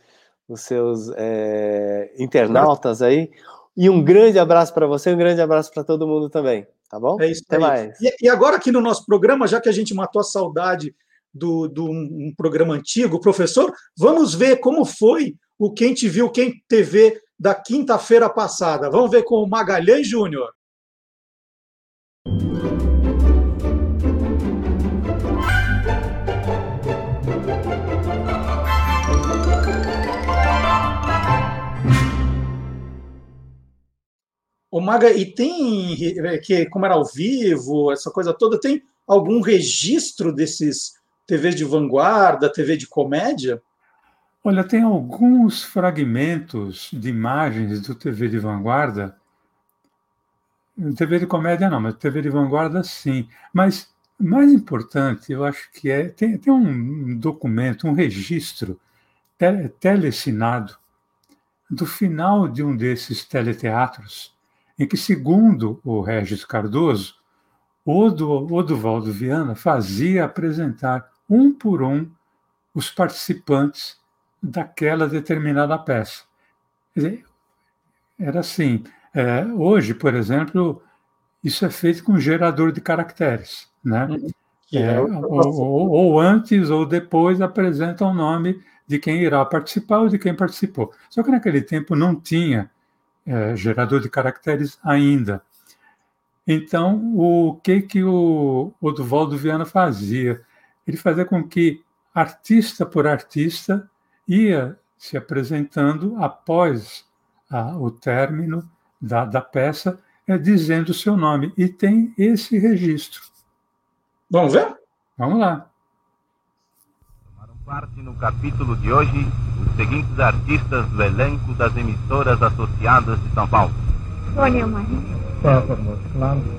os seus é, internautas aí. E um grande abraço para você, um grande abraço para todo mundo também, tá bom? É isso Até aí. mais. E, e, agora aqui no nosso programa, já que a gente matou a saudade do, do um programa antigo, professor, vamos ver como foi o Quem Te Viu, Quem TV da quinta-feira passada. Vamos ver com o Magalhães Júnior. O Maga, e tem que como era ao vivo, essa coisa toda, tem algum registro desses TV de vanguarda, TV de comédia? Olha, tem alguns fragmentos de imagens do TV de vanguarda. TV de comédia não, mas TV de vanguarda sim. Mas mais importante, eu acho que é tem, tem um documento, um registro tele, telecinado do final de um desses teleteatros, em que, segundo o Regis Cardoso, o Oduvaldo Viana fazia apresentar um por um, os participantes daquela determinada peça. Dizer, era assim. É, hoje, por exemplo, isso é feito com gerador de caracteres, né? Uhum. É, é ou, ou, ou, antes ou depois apresenta o nome de quem irá participar ou de quem participou. Só que naquele tempo não tinha é, gerador de caracteres ainda. Então, o que que o Oduvaldo Viana fazia? ele fazia com que artista por artista ia se apresentando após a, o término da, da peça, é, dizendo o seu nome. E tem esse registro. Vamos ver? Vamos lá. Tomaram parte no capítulo de hoje os seguintes artistas do elenco das emissoras associadas de São Paulo. Sônia Maria.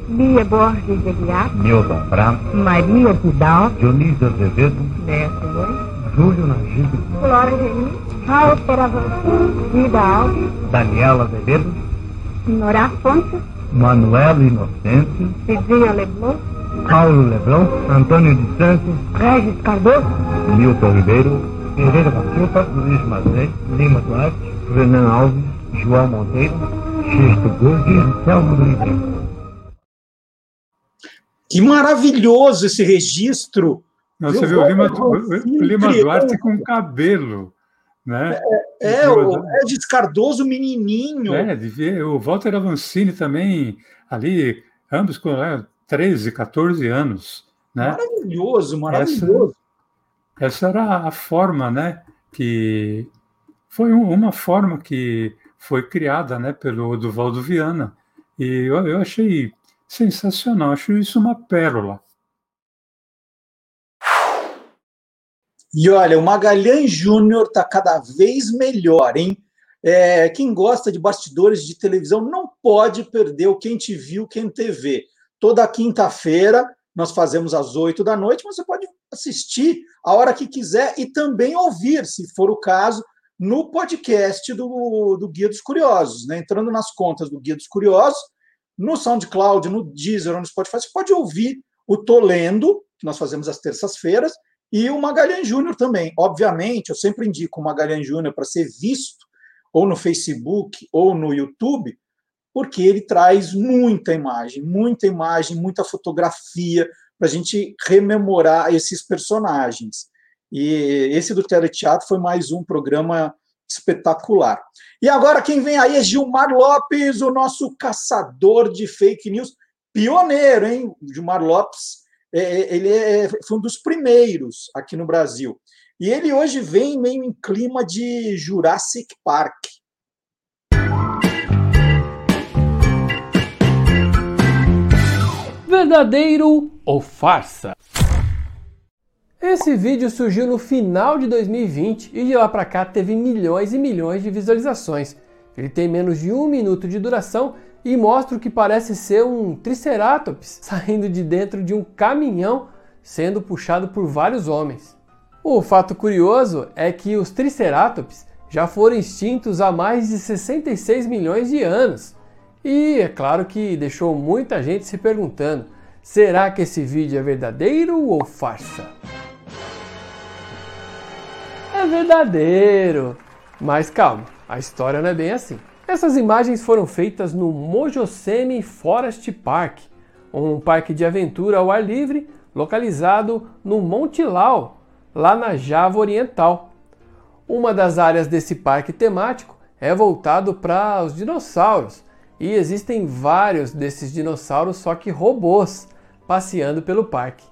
Lia Borges Aguiar, Nilton Prato, Maria Vidal, Dionísio Azevedo, Neto Gomes, Júlio Nagibe, Flora Renis, Raul Peravançu, Vida Alves, Daniela Azevedo, Norá Fontes, Manuela Inocêncio, Cidinha Leblon, Paulo Leblon, Antônio de Santos, Regis Cardoso, Milton Ribeiro, Ferreira da Silva, Luiz Mazei, Lima Duarte, Renan Alves, João Monteiro, Xisto Burger, Selmo do Ribeiro. Que maravilhoso esse registro. Não, você viu o Lima, Lima Duarte com cabelo. Né? É, é o Edis Cardoso menininho. É, o Walter Avancini também, ali, ambos com né, 13, 14 anos. Né? Maravilhoso, maravilhoso. Essa, era a forma, né? Que foi uma forma que foi criada né, pelo Duvaldo Viana. E eu, eu achei sensacional, acho isso uma pérola. E olha, o Magalhães Júnior está cada vez melhor, hein? É, quem gosta de bastidores de televisão não pode perder o Quem Te Viu, Quem TV. Toda quinta-feira nós fazemos às oito da noite, mas você pode assistir a hora que quiser e também ouvir, se for o caso, no podcast do, do Guia dos Curiosos. Né? Entrando nas contas do Guia dos Curiosos, no SoundCloud, no Deezer ou no Spotify, você pode ouvir o Tô Lendo, que nós fazemos às terças-feiras, e o Magalhães Júnior também. Obviamente, eu sempre indico o Magalhães Júnior para ser visto ou no Facebook ou no YouTube, porque ele traz muita imagem, muita imagem, muita fotografia para a gente rememorar esses personagens. E esse do Teleteatro foi mais um programa espetacular. E agora quem vem aí é Gilmar Lopes, o nosso caçador de fake news, pioneiro, hein? Gilmar Lopes, é, é ele é, foi um dos primeiros aqui no Brasil. E ele hoje vem meio em clima de Jurassic Park. Verdadeiro ou farsa? Esse vídeo surgiu no final de 2020 e de lá para cá teve milhões e milhões de visualizações. Ele tem menos de um minuto de duração e mostra o que parece ser um Triceratops saindo de dentro de um caminhão sendo puxado por vários homens. O fato curioso é que os Triceratops já foram extintos há mais de 66 milhões de anos. E é claro que deixou muita gente se perguntando: será que esse vídeo é verdadeiro ou farsa? É verdadeiro! Mas calma, a história não é bem assim. Essas imagens foram feitas no Mojosemi Forest Park, um parque de aventura ao ar livre localizado no Monte Lau, lá na Java Oriental. Uma das áreas desse parque temático é voltado para os dinossauros e existem vários desses dinossauros, só que robôs, passeando pelo parque.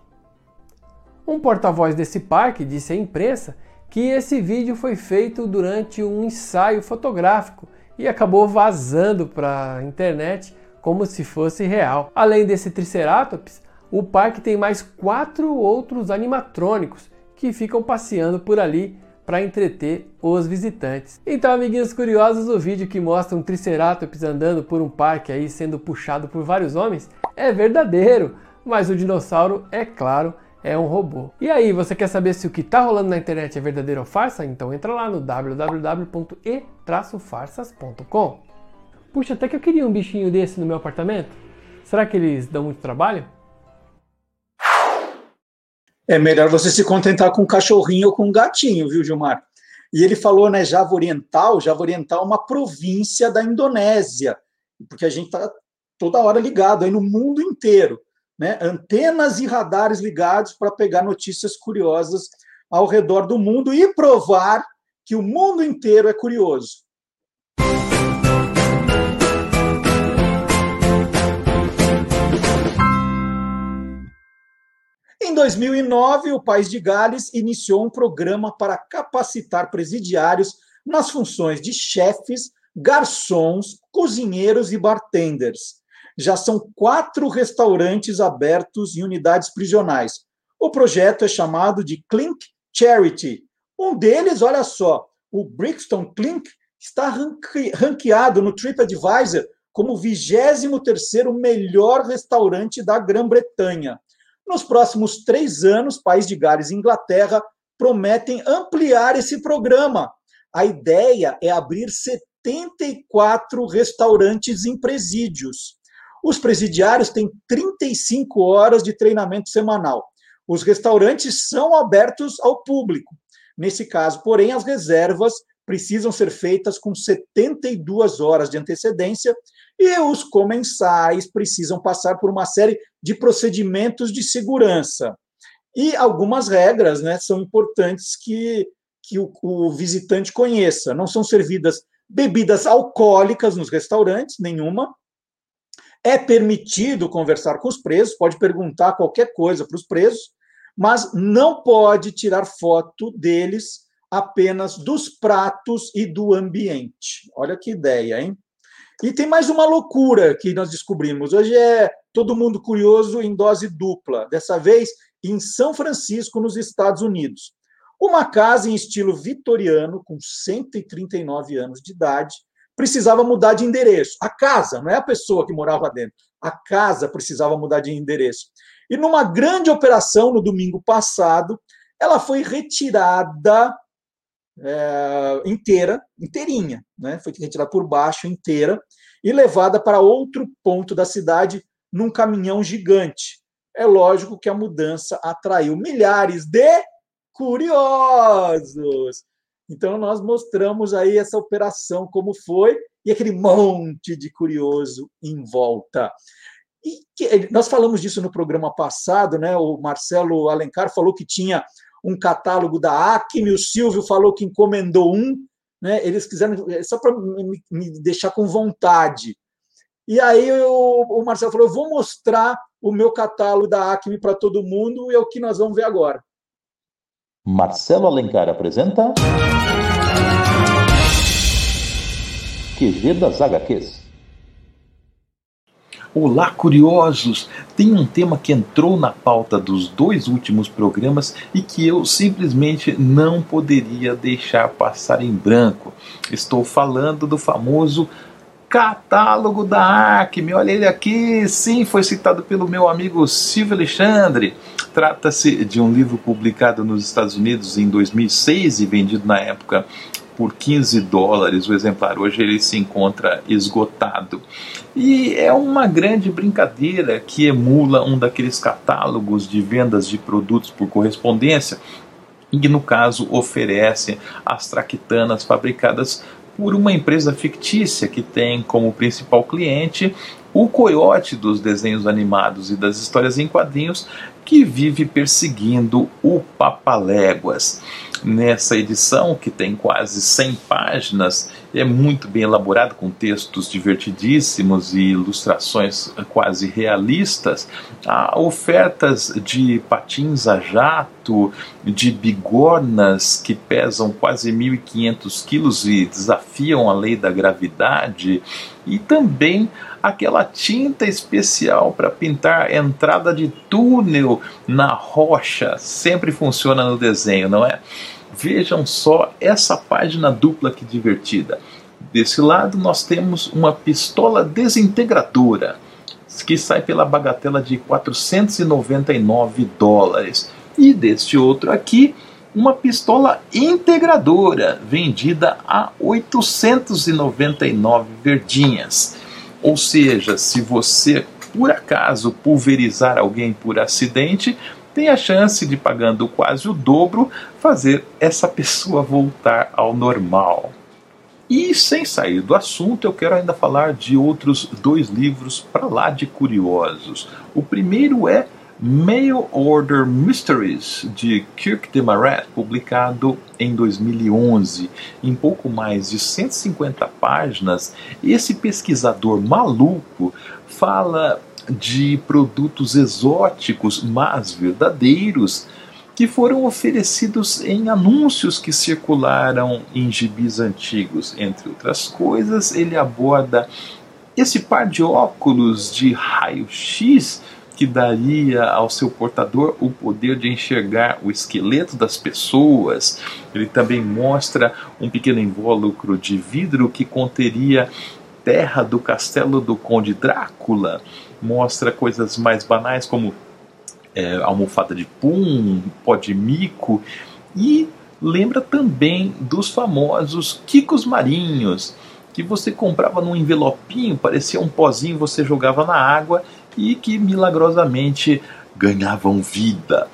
Um porta-voz desse parque disse à imprensa que esse vídeo foi feito durante um ensaio fotográfico e acabou vazando para a internet como se fosse real. Além desse Triceratops, o parque tem mais quatro outros animatrônicos que ficam passeando por ali para entreter os visitantes. Então, amiguinhos curiosos, o vídeo que mostra um Triceratops andando por um parque aí sendo puxado por vários homens é verdadeiro, mas o dinossauro, é claro, é um robô. E aí, você quer saber se o que está rolando na internet é verdadeiro ou farsa? Então entra lá no www.e-farsas.com. Puxa, até que eu queria um bichinho desse no meu apartamento. Será que eles dão muito trabalho? É melhor você se contentar com um cachorrinho ou com um gatinho, viu, Gilmar? E ele falou, né, Java Oriental, Java Oriental é uma província da Indonésia, porque a gente está toda hora ligado aí no mundo inteiro, né? Antenas e radares ligados para pegar notícias curiosas ao redor do mundo e provar que o mundo inteiro é curioso. Em 2009, o País de Gales iniciou um programa para capacitar presidiários nas funções de chefes, garçons, cozinheiros e bartenders. Já são quatro restaurantes abertos em unidades prisionais. O projeto é chamado de Clink Charity. Um deles, olha só, o Brixton Clink, está ranqueado no TripAdvisor como o 23º melhor restaurante da Grã-Bretanha. Nos próximos três anos, País de Gales e Inglaterra prometem ampliar esse programa. A ideia é abrir 74 restaurantes em presídios. Os presidiários têm 35 horas de treinamento semanal. Os restaurantes são abertos ao público. Nesse caso, porém, as reservas precisam ser feitas com 72 horas de antecedência e os comensais precisam passar por uma série de procedimentos de segurança. E algumas regras né, são importantes que, que o, o visitante conheça. Não são servidas bebidas alcoólicas nos restaurantes, nenhuma. É permitido conversar com os presos, pode perguntar qualquer coisa para os presos, mas não pode tirar foto deles apenas dos pratos e do ambiente. Olha que ideia, hein? E tem mais uma loucura que nós descobrimos. Hoje é todo mundo curioso em dose dupla, dessa vez em São Francisco, nos Estados Unidos. Uma casa em estilo vitoriano, com 139 anos de idade, precisava mudar de endereço. A casa, não é a pessoa que morava dentro, a casa precisava mudar de endereço. E numa grande operação no domingo passado, ela foi retirada é, inteira, inteirinha, né? foi retirada por baixo inteira e levada para outro ponto da cidade num caminhão gigante. É lógico que a mudança atraiu milhares de curiosos. Então nós mostramos aí essa operação como foi e aquele monte de curioso em volta. E que, nós falamos disso no programa passado, né? O Marcelo Alencar falou que tinha um catálogo da Acme, o Silvio falou que encomendou um, né? Eles quiseram só para me, me, deixar com vontade. E aí o, o Marcelo falou: eu vou mostrar o meu catálogo da Acme para todo mundo e é o que nós vamos ver agora. Marcelo Alencar apresenta. QG das HQs. Olá, curiosos! Tem um tema que entrou na pauta dos dois últimos programas e que eu simplesmente não poderia deixar passar em branco. Estou falando do famoso catálogo da Acme. Olha ele aqui, sim, foi citado pelo meu amigo Silvio Alexandre. Trata-se de um livro publicado nos Estados Unidos em 2006 e vendido na época por 15 dólares o exemplar. Hoje ele se encontra esgotado. E é uma grande brincadeira que emula um daqueles catálogos de vendas de produtos por correspondência e no caso oferece as traquitanas fabricadas por uma empresa fictícia que tem como principal cliente o coiote dos desenhos animados e das histórias em quadrinhos que vive perseguindo o Papaléguas. Nessa edição, que tem quase 100 páginas, é muito bem elaborado, com textos divertidíssimos e ilustrações quase realistas. Há ofertas de patins a jato, de bigornas que pesam quase 1.500 quilos e desafiam a lei da gravidade, e também aquela tinta especial para pintar entrada de túnel na rocha. Sempre funciona no desenho, não é? Vejam só essa página dupla que divertida. Desse lado nós temos uma pistola desintegradora que sai pela bagatela de 499 dólares. E deste outro aqui, uma pistola integradora vendida a 899 verdinhas. Ou seja, se você por acaso pulverizar alguém por acidente, tem a chance de pagando quase o dobro fazer essa pessoa voltar ao normal. E sem sair do assunto, eu quero ainda falar de outros dois livros para lá de curiosos. O primeiro é Mail Order Mysteries, de Kirk Demaret, publicado em 2011. Em pouco mais de 150 páginas, esse pesquisador maluco fala de produtos exóticos, mas verdadeiros, que foram oferecidos em anúncios que circularam em gibis antigos. Entre outras coisas, ele aborda esse par de óculos de raio-x que daria ao seu portador o poder de enxergar o esqueleto das pessoas. Ele também mostra um pequeno invólucro de vidro que conteria terra do castelo do Conde Drácula. Mostra coisas mais banais como é, almofada de pum, pó de mico e lembra também dos famosos quicos marinhos que você comprava num envelopinho, parecia um pozinho, você jogava na água e que milagrosamente ganhavam vida.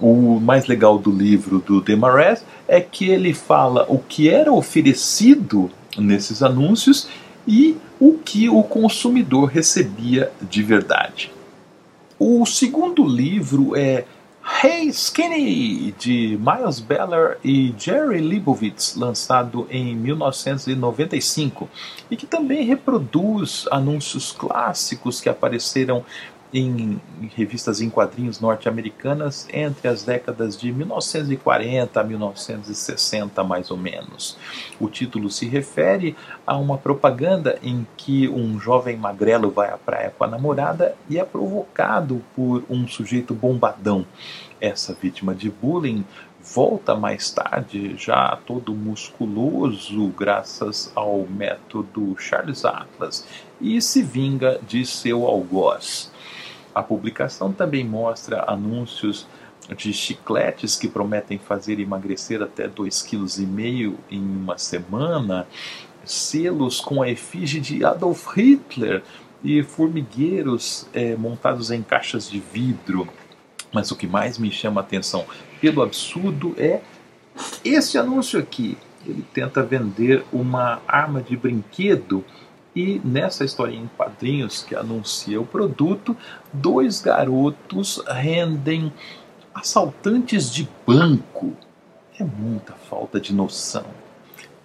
O mais legal do livro do Demarest é que ele fala o que era oferecido nesses anúncios e o que o consumidor recebia de verdade. O segundo livro é Hey Skinny, de Miles Beller e Jerry Leibowitz, lançado em 1995, e que também reproduz anúncios clássicos que apareceram em revistas em quadrinhos norte-americanas entre as décadas de 1940 a 1960, mais ou menos. O título se refere a uma propaganda em que um jovem magrelo vai à praia com a namorada e é provocado por um sujeito bombadão. Essa vítima de bullying volta mais tarde, já todo musculoso, graças ao método Charles Atlas, e se vinga de seu algoz. A publicação também mostra anúncios de chicletes que prometem fazer emagrecer até 2,5 kg em uma semana, selos com a efígie de Adolf Hitler e formigueiros é, montados em caixas de vidro. Mas o que mais me chama a atenção pelo absurdo é esse anúncio aqui. Ele tenta vender uma arma de brinquedo e nessa história em quadrinhos que anuncia o produto, dois garotos rendem assaltantes de banco. É muita falta de noção.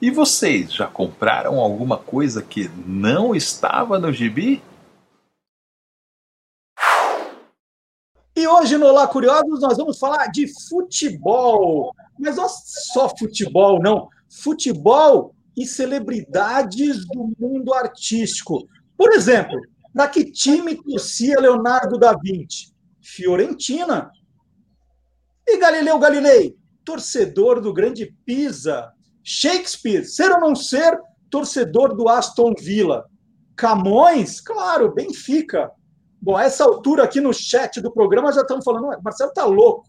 E vocês já compraram alguma coisa que não estava no gibi? E hoje no Olá Curiosos nós vamos falar de futebol. Mas não só futebol, não. Futebol e celebridades do mundo artístico. Por exemplo, para que time torcia Leonardo da Vinci? Fiorentina. E Galileu Galilei, torcedor do grande Pisa. Shakespeare, ser ou não ser torcedor do Aston Villa. Camões, claro, Benfica. Bom, a essa altura aqui no chat do programa já estamos falando, Marcelo está louco.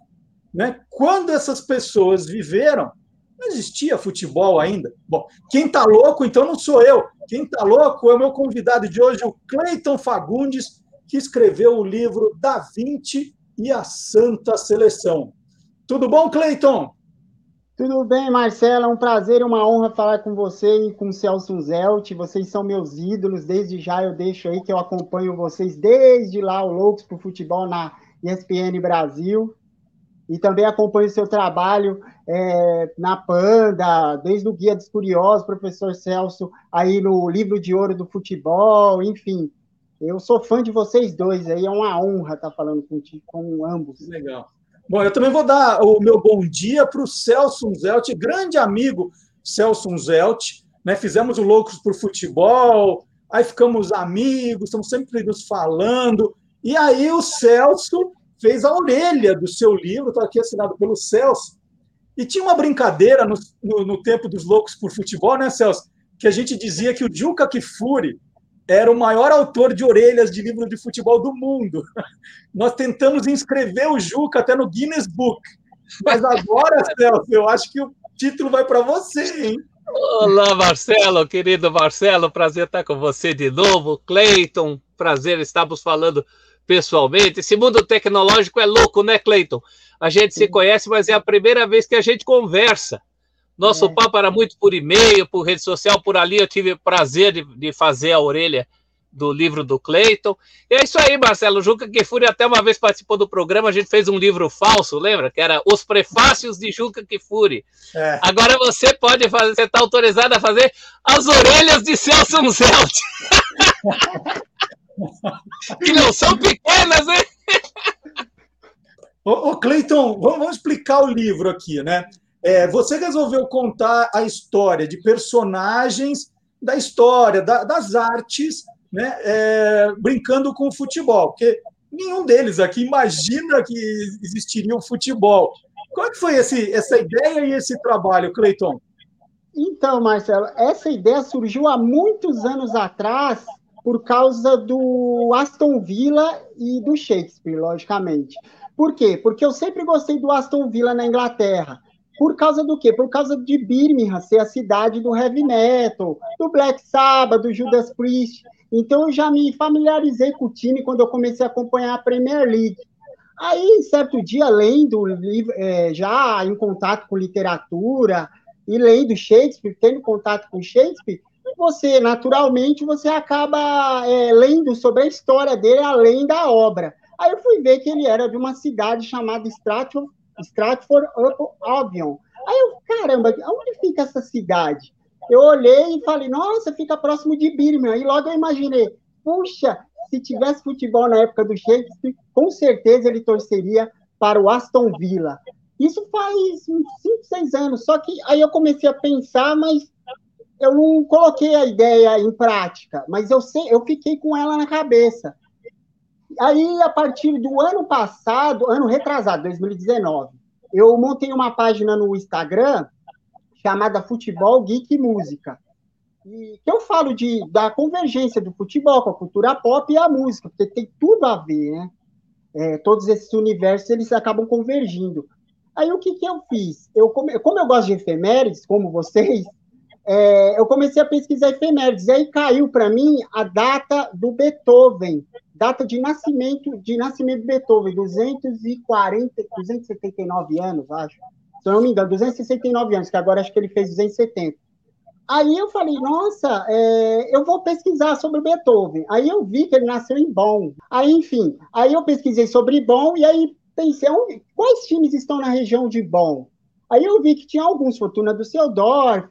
Né? Quando essas pessoas viveram, não existia futebol ainda. Bom, quem está louco, então, não sou eu. Quem está louco é o meu convidado de hoje, o Cleiton Fagundes, que escreveu o livro Da Vinci e a Santa Seleção. Tudo bom, Cleiton? Tudo bem, Marcelo. É um prazer e uma honra falar com você e com o Celso Zelt. Vocês são meus ídolos. Desde já eu deixo aí que eu acompanho vocês desde lá, o Loucos para o Futebol na ESPN Brasil. E também acompanho o seu trabalho é, na Panda, desde o Guia dos Curiosos, professor Celso, aí no Livro de Ouro do Futebol, enfim. Eu sou fã de vocês dois aí, é uma honra estar falando com, com ambos. Legal. Bom, eu também vou dar o meu bom dia para o Celso Zelt, grande amigo Celso Zelt. Né? Fizemos o Loucos por Futebol, aí ficamos amigos, estamos sempre nos falando. E aí o Celso fez a orelha do seu livro, está aqui assinado pelo Celso. E tinha uma brincadeira no, no, no, tempo dos loucos por futebol, né, Celso? Que a gente dizia que o Juca Kifuri era o maior autor de orelhas de livro de futebol do mundo. Nós tentamos inscrever o Juca até no Guinness Book. Mas agora, Celso, eu acho que o título vai para você, hein? Olá, Marcelo, querido Marcelo, prazer estar com você de novo. Cleiton, prazer, estamos falando pessoalmente. Esse mundo tecnológico é louco, né, Cleiton? A gente se conhece, mas é a primeira vez que a gente conversa. Nosso é. papo era muito por e-mail, por rede social, por ali eu tive o prazer de, de fazer a orelha do livro do Cleiton. E é isso aí, Marcelo. Juca Kifuri até uma vez participou do programa, a gente fez um livro falso, lembra? Que era Os Prefácios de Juca Kifuri. É. Agora você pode fazer, você está autorizado a fazer as orelhas de Celso Zelt. que não são pequenas, hein? Ô, ô Cleiton, vamos, explicar o livro aqui, né? É, você resolveu contar a história de personagens da história, da, das artes, né? É, brincando com o futebol, porque nenhum deles aqui imagina que existiria o futebol. Qual é que foi esse, essa ideia e esse trabalho, Cleiton? Então, Marcelo, essa ideia surgiu há muitos anos atrás por causa do Aston Villa e do Shakespeare, logicamente. Por quê? Porque eu sempre gostei do Aston Villa na Inglaterra. Por causa do quê? Por causa de Birmingham ser a cidade do heavy metal, do Black Sabbath, do Judas Priest. Então eu já me familiarizei com o time quando eu comecei a acompanhar a Premier League. Aí, certo dia, lendo, é, já em contato com literatura, e lendo Shakespeare, tendo contato com Shakespeare, você, naturalmente, você acaba é, lendo sobre a história dele além da obra. Aí eu fui ver que ele era de uma cidade chamada Stratford, Stratford upon Avon. Aí eu, caramba, onde fica essa cidade? Eu olhei e falei, nossa, fica próximo de Birmingham. E logo eu imaginei, puxa, se tivesse futebol na época do Shakespeare, com certeza ele torceria para o Aston Villa. Isso faz uns 5, 6 anos. Só que aí eu comecei a pensar, mas eu não coloquei a ideia em prática, mas eu sei, eu fiquei com ela na cabeça. Aí, a partir do ano passado, ano retrasado, 2019, eu montei uma página no Instagram chamada Futebol Geek Música. E eu falo de, da convergência do futebol com a cultura pop e a música, porque tem tudo a ver, né? É, todos esses universos eles acabam convergindo. Aí o que, que eu fiz? Eu, como eu gosto de efemérides, como vocês, é, eu comecei a pesquisar efemérides. E aí caiu para mim a data do Beethoven, data de nascimento de nascimento de Beethoven, 240, 279 anos, acho. Se eu não me engano, 269 anos, que agora acho que ele fez 270. Aí eu falei, nossa, é, eu vou pesquisar sobre Beethoven. Aí eu vi que ele nasceu em Bonn. Aí, enfim, aí eu pesquisei sobre Bonn e aí pensei, onde, quais times estão na região de Bonn? Aí eu vi que tinha alguns, Fortuna do Seudorf,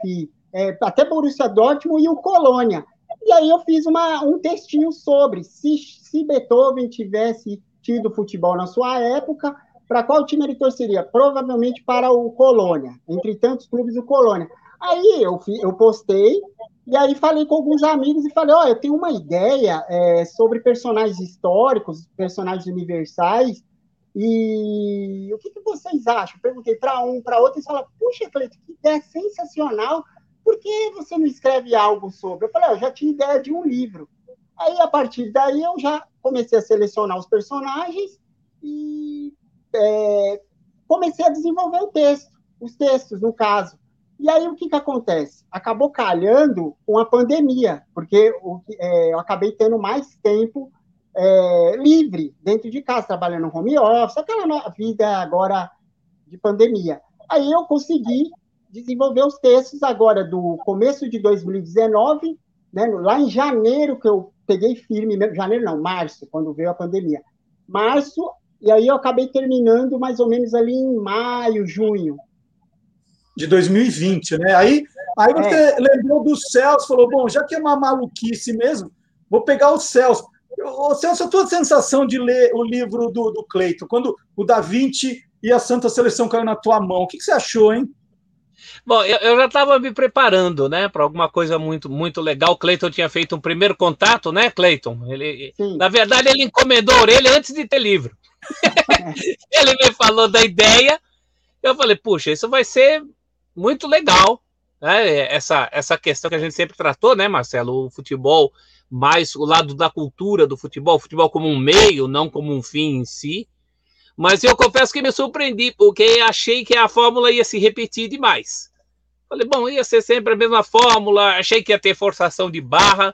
é, até Borussia Dortmund e o Colônia. E aí eu fiz uma, um textinho sobre se, se Beethoven tivesse tido futebol na sua época, para qual time ele torceria? Provavelmente para o Colônia, entre tantos clubes o Colônia. Aí eu, eu postei, e aí falei com alguns amigos e falei, ó, oh, eu tenho uma ideia é, sobre personagens históricos, personagens universais, e o que, que vocês acham? Perguntei para um, para outro, e falaram, puxa, Cleiton, que ideia sensacional, por que você não escreve algo sobre? Eu falei, ah, eu já tinha ideia de um livro. Aí, a partir daí, eu já comecei a selecionar os personagens e é, comecei a desenvolver o texto, os textos, no caso. E aí, o que, que acontece? Acabou calhando com a pandemia, porque é, eu acabei tendo mais tempo é, livre, dentro de casa, trabalhando home office, aquela vida agora de pandemia. Aí eu consegui desenvolver os textos agora do começo de 2019, né, lá em janeiro, que eu peguei firme, janeiro não, março, quando veio a pandemia. Março, e aí eu acabei terminando mais ou menos ali em maio, junho. De 2020, né? Aí, aí você é. lembrou do Celso, falou, bom, já que é uma maluquice mesmo, vou pegar o Celso. Ô, Celso, a tua sensação de ler o livro do, do Cleito, quando o Da Vinci e a Santa Seleção caiu na tua mão, o que, que você achou, hein? Bom, eu, eu já estava me preparando, né, para alguma coisa muito muito legal. O Cleiton tinha feito um primeiro contato, né, Cleiton? Ele, na verdade, ele encomendou a orelha antes de ter livro. ele me falou da ideia. Eu falei, puxa, isso vai ser muito legal, né? Essa essa questão que a gente sempre tratou, né, Marcelo? O futebol mais o lado da cultura do futebol, o futebol como um meio, não como um fim em si. Mas eu confesso que me surpreendi, porque achei que a fórmula ia se repetir demais. Falei, bom, ia ser sempre a mesma fórmula, achei que ia ter forçação de barra.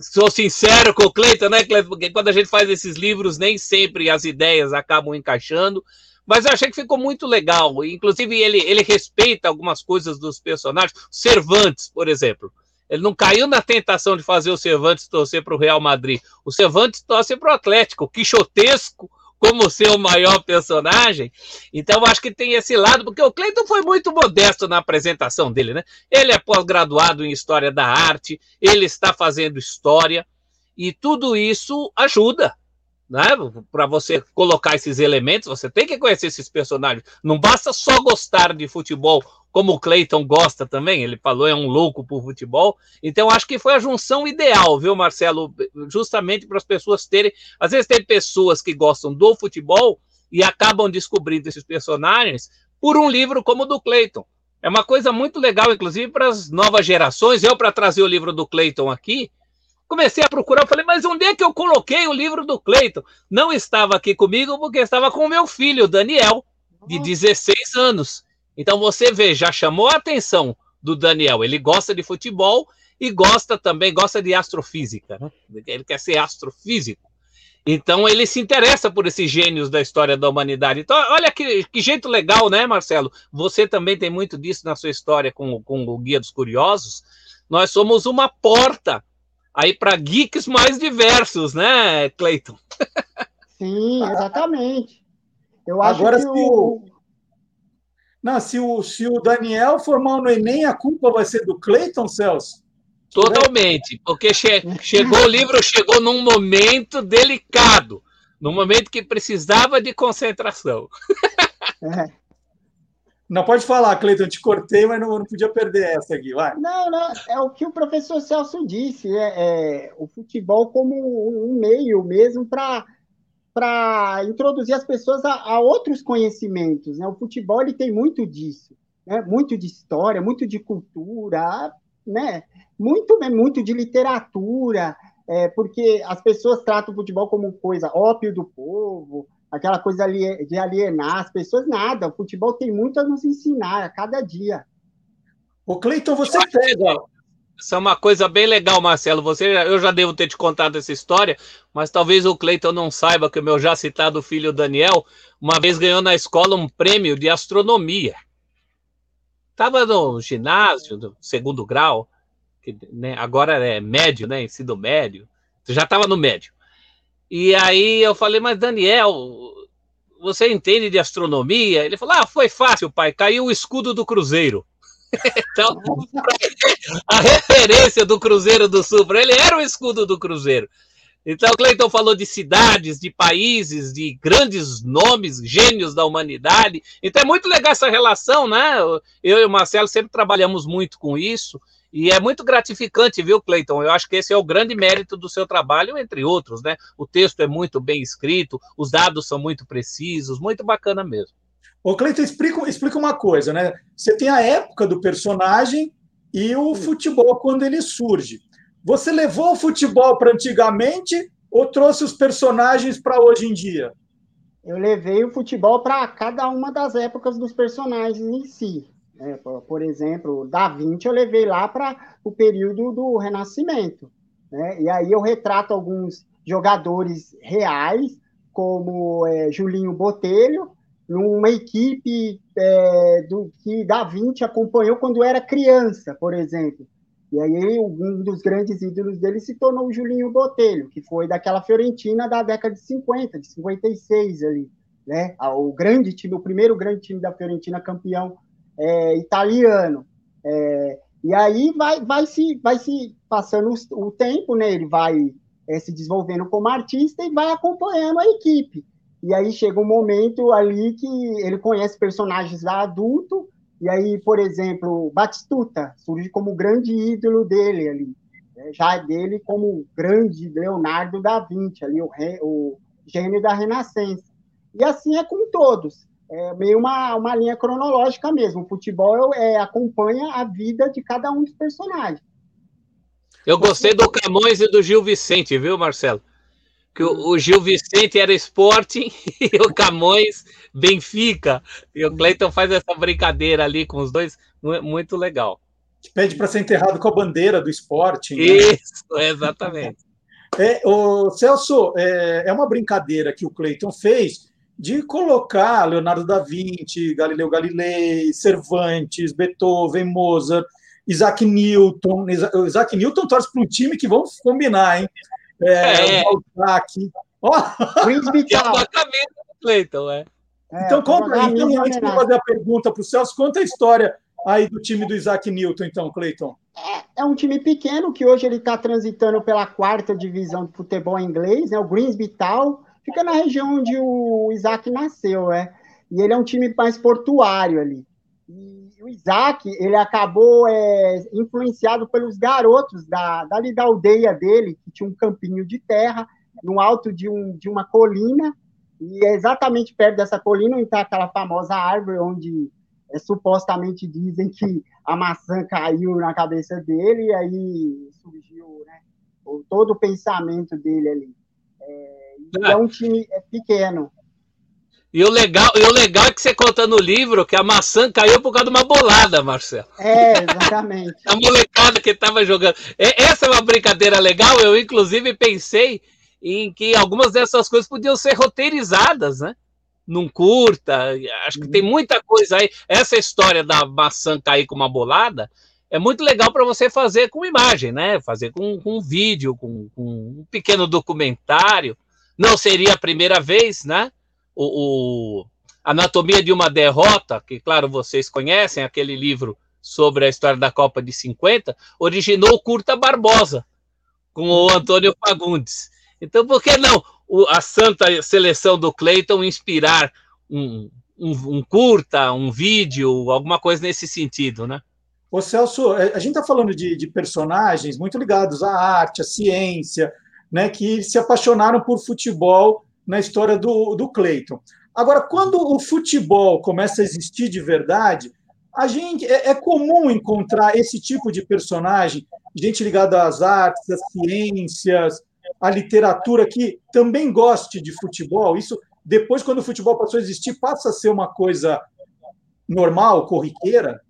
Sou sincero com o Cleiton, né, Cleiton? Porque quando a gente faz esses livros, nem sempre as ideias acabam encaixando. Mas eu achei que ficou muito legal. Inclusive, ele, ele respeita algumas coisas dos personagens. Cervantes, por exemplo. Ele não caiu na tentação de fazer o Cervantes torcer para o Real Madrid. O Cervantes torce para o Atlético, quixotesco, como seu maior personagem. Então, acho que tem esse lado, porque o Cleiton foi muito modesto na apresentação dele, né? Ele é pós-graduado em História da Arte, ele está fazendo História, e tudo isso ajuda. Né? Para você colocar esses elementos, você tem que conhecer esses personagens. Não basta só gostar de futebol como o Cleiton gosta também, ele falou, é um louco por futebol. Então, acho que foi a junção ideal, viu, Marcelo? Justamente para as pessoas terem. Às vezes, tem pessoas que gostam do futebol e acabam descobrindo esses personagens por um livro como o do Cleiton. É uma coisa muito legal, inclusive, para as novas gerações. Eu, para trazer o livro do Cleiton aqui, comecei a procurar, falei, mas onde é que eu coloquei o livro do Cleiton? Não estava aqui comigo porque estava com o meu filho, Daniel, de 16 anos. Então você vê, já chamou a atenção do Daniel. Ele gosta de futebol e gosta também, gosta de astrofísica. Né? Ele quer ser astrofísico. Então ele se interessa por esses gênios da história da humanidade. Então, olha que, que jeito legal, né, Marcelo? Você também tem muito disso na sua história com, com o Guia dos Curiosos. Nós somos uma porta aí para geeks mais diversos, né, Cleiton? Sim, exatamente. Eu acho Agora, que o, não, se o, se o Daniel formar no Enem, a culpa vai ser do Cleiton, Celso? Totalmente, porque che chegou o livro, chegou num momento delicado, num momento que precisava de concentração. É. Não pode falar, Cleiton, te cortei, mas não, não, podia perder essa aqui, vai. Não, não, é o que o professor Celso disse, é, é o futebol como um meio mesmo para para introduzir as pessoas a, a, outros conhecimentos. Né? O futebol ele tem muito disso, né? muito de história, muito de cultura, né? muito, muito de literatura, é, porque as pessoas tratam o futebol como coisa ópio do povo, aquela coisa de alienar as pessoas, nada. O futebol tem muito a nos ensinar a cada dia. O Cleiton, você pega. Isso é uma coisa bem legal, Marcelo. Você, eu já devo ter te contado essa história, mas talvez o Cleiton não saiba que o meu já citado filho Daniel, uma vez ganhou na escola um prêmio de astronomia. Estava no ginásio, do segundo grau, que, né, agora é médio, né? Ensino médio. Já estava no médio. E aí eu falei, mas Daniel, você entende de astronomia? Ele falou: Ah, foi fácil, pai. Caiu o escudo do Cruzeiro. Então, a referência do Cruzeiro do Sul para ele era o escudo do Cruzeiro. Então, o Cleiton falou de cidades, de países, de grandes nomes, gênios da humanidade. Então, é muito legal essa relação, né? Eu e o Marcelo sempre trabalhamos muito com isso. E é muito gratificante, viu, Cleiton? Eu acho que esse é o grande mérito do seu trabalho, entre outros, né? O texto é muito bem escrito, os dados são muito precisos, muito bacana mesmo. Ô, Cleiton, explica, explica uma coisa, né? Você tem a época do personagem e o futebol quando ele surge. Você levou o futebol para antigamente ou trouxe os personagens para hoje em dia? Eu levei o futebol para cada uma das épocas dos personagens em si. É, por exemplo, Da Vinci eu levei lá para o período do Renascimento. Né? E aí eu retrato alguns jogadores reais, como é, Julinho Botelho, numa equipe é, do que Da Vinci acompanhou quando era criança, por exemplo. E aí um dos grandes ídolos dele se tornou o Julinho Botelho, que foi daquela Fiorentina da década de 50, de 56 ali, né? O grande time, o primeiro grande time da Fiorentina campeão é, italiano. É, e aí vai, vai, se, vai se passando o, tempo, né? Ele vai é, se desenvolvendo como artista e vai acompanhando a equipe. E aí chega um momento ali que ele conhece personagens lá adulto, e aí, por exemplo, Batistuta surge como grande ídolo dele ali, né? já dele como grande Leonardo da Vinci, ali, o, o gênio da Renascença. E assim é com todos é meio uma, uma linha cronológica mesmo. O futebol é, acompanha a vida de cada um dos personagens. Eu gostei do Camões e do Gil Vicente, viu, Marcelo? Que o, Gil Vicente era Sporting e o Camões Benfica. E o Cleiton faz essa brincadeira ali com os dois, muito legal. Pede para ser enterrado com a bandeira do Sporting. Né? Isso, exatamente. É, o Celso, é, é uma brincadeira que o Cleiton fez de colocar Leonardo da Vinci, Galileu Galilei, Cervantes, Beethoven, Mozart, Isaac Newton. Isaac Newton torce para um time que vamos combinar, hein? É, é. O Balzac. Oh. do Cleiton, é. Então, conta aí, então, antes de fazer a pergunta para o Celso, conta a história aí do time do Isaac Newton, então, Cleiton. É, é um time pequeno que hoje ele está transitando pela quarta divisão de futebol inglês, né? O Greensby Town fica na região onde o Isaac nasceu, né? E ele é um time mais portuário ali. E o Isaac, ele acabou é, influenciado pelos garotos da, dali da aldeia dele, que tinha um campinho de terra, no alto de, um, de uma colina, e é exatamente perto dessa colina onde está aquela famosa árvore onde é, supostamente dizem que a maçã caiu na cabeça dele, e aí surgiu né, todo o pensamento dele ali. É, é, é um time pequeno. E o, legal, e o legal é que você conta no livro que a maçã caiu por causa de uma bolada, Marcelo. É, exatamente. a molecada que estava jogando. Essa é uma brincadeira legal. Eu, inclusive, pensei em que algumas dessas coisas podiam ser roteirizadas, né? Num curta. Acho que tem uhum. muita coisa aí. Essa história da maçã cair com uma bolada é muito legal para você fazer com imagem, né? Fazer com, com um vídeo, com, com um pequeno documentário. Não seria a primeira vez, né? O, o, Anatomia de uma Derrota, que, claro, vocês conhecem, aquele livro sobre a história da Copa de 50, originou o Curta Barbosa, com o Antônio Fagundes. Então, por que não o, a santa seleção do Clayton inspirar um, um, um, curta, um vídeo, alguma coisa nesse sentido, né? Ô Celso, a gente está falando de, de personagens muito ligados à arte, à ciência, né, que se apaixonaram por futebol na história do, do Cleiton. Agora, quando o futebol começa a existir de verdade, a gente é, é, comum encontrar esse tipo de personagem, gente ligada às artes, às ciências, à literatura, que também goste de futebol. Isso, depois, quando o futebol passou a existir, passa a ser uma coisa normal, corriqueira?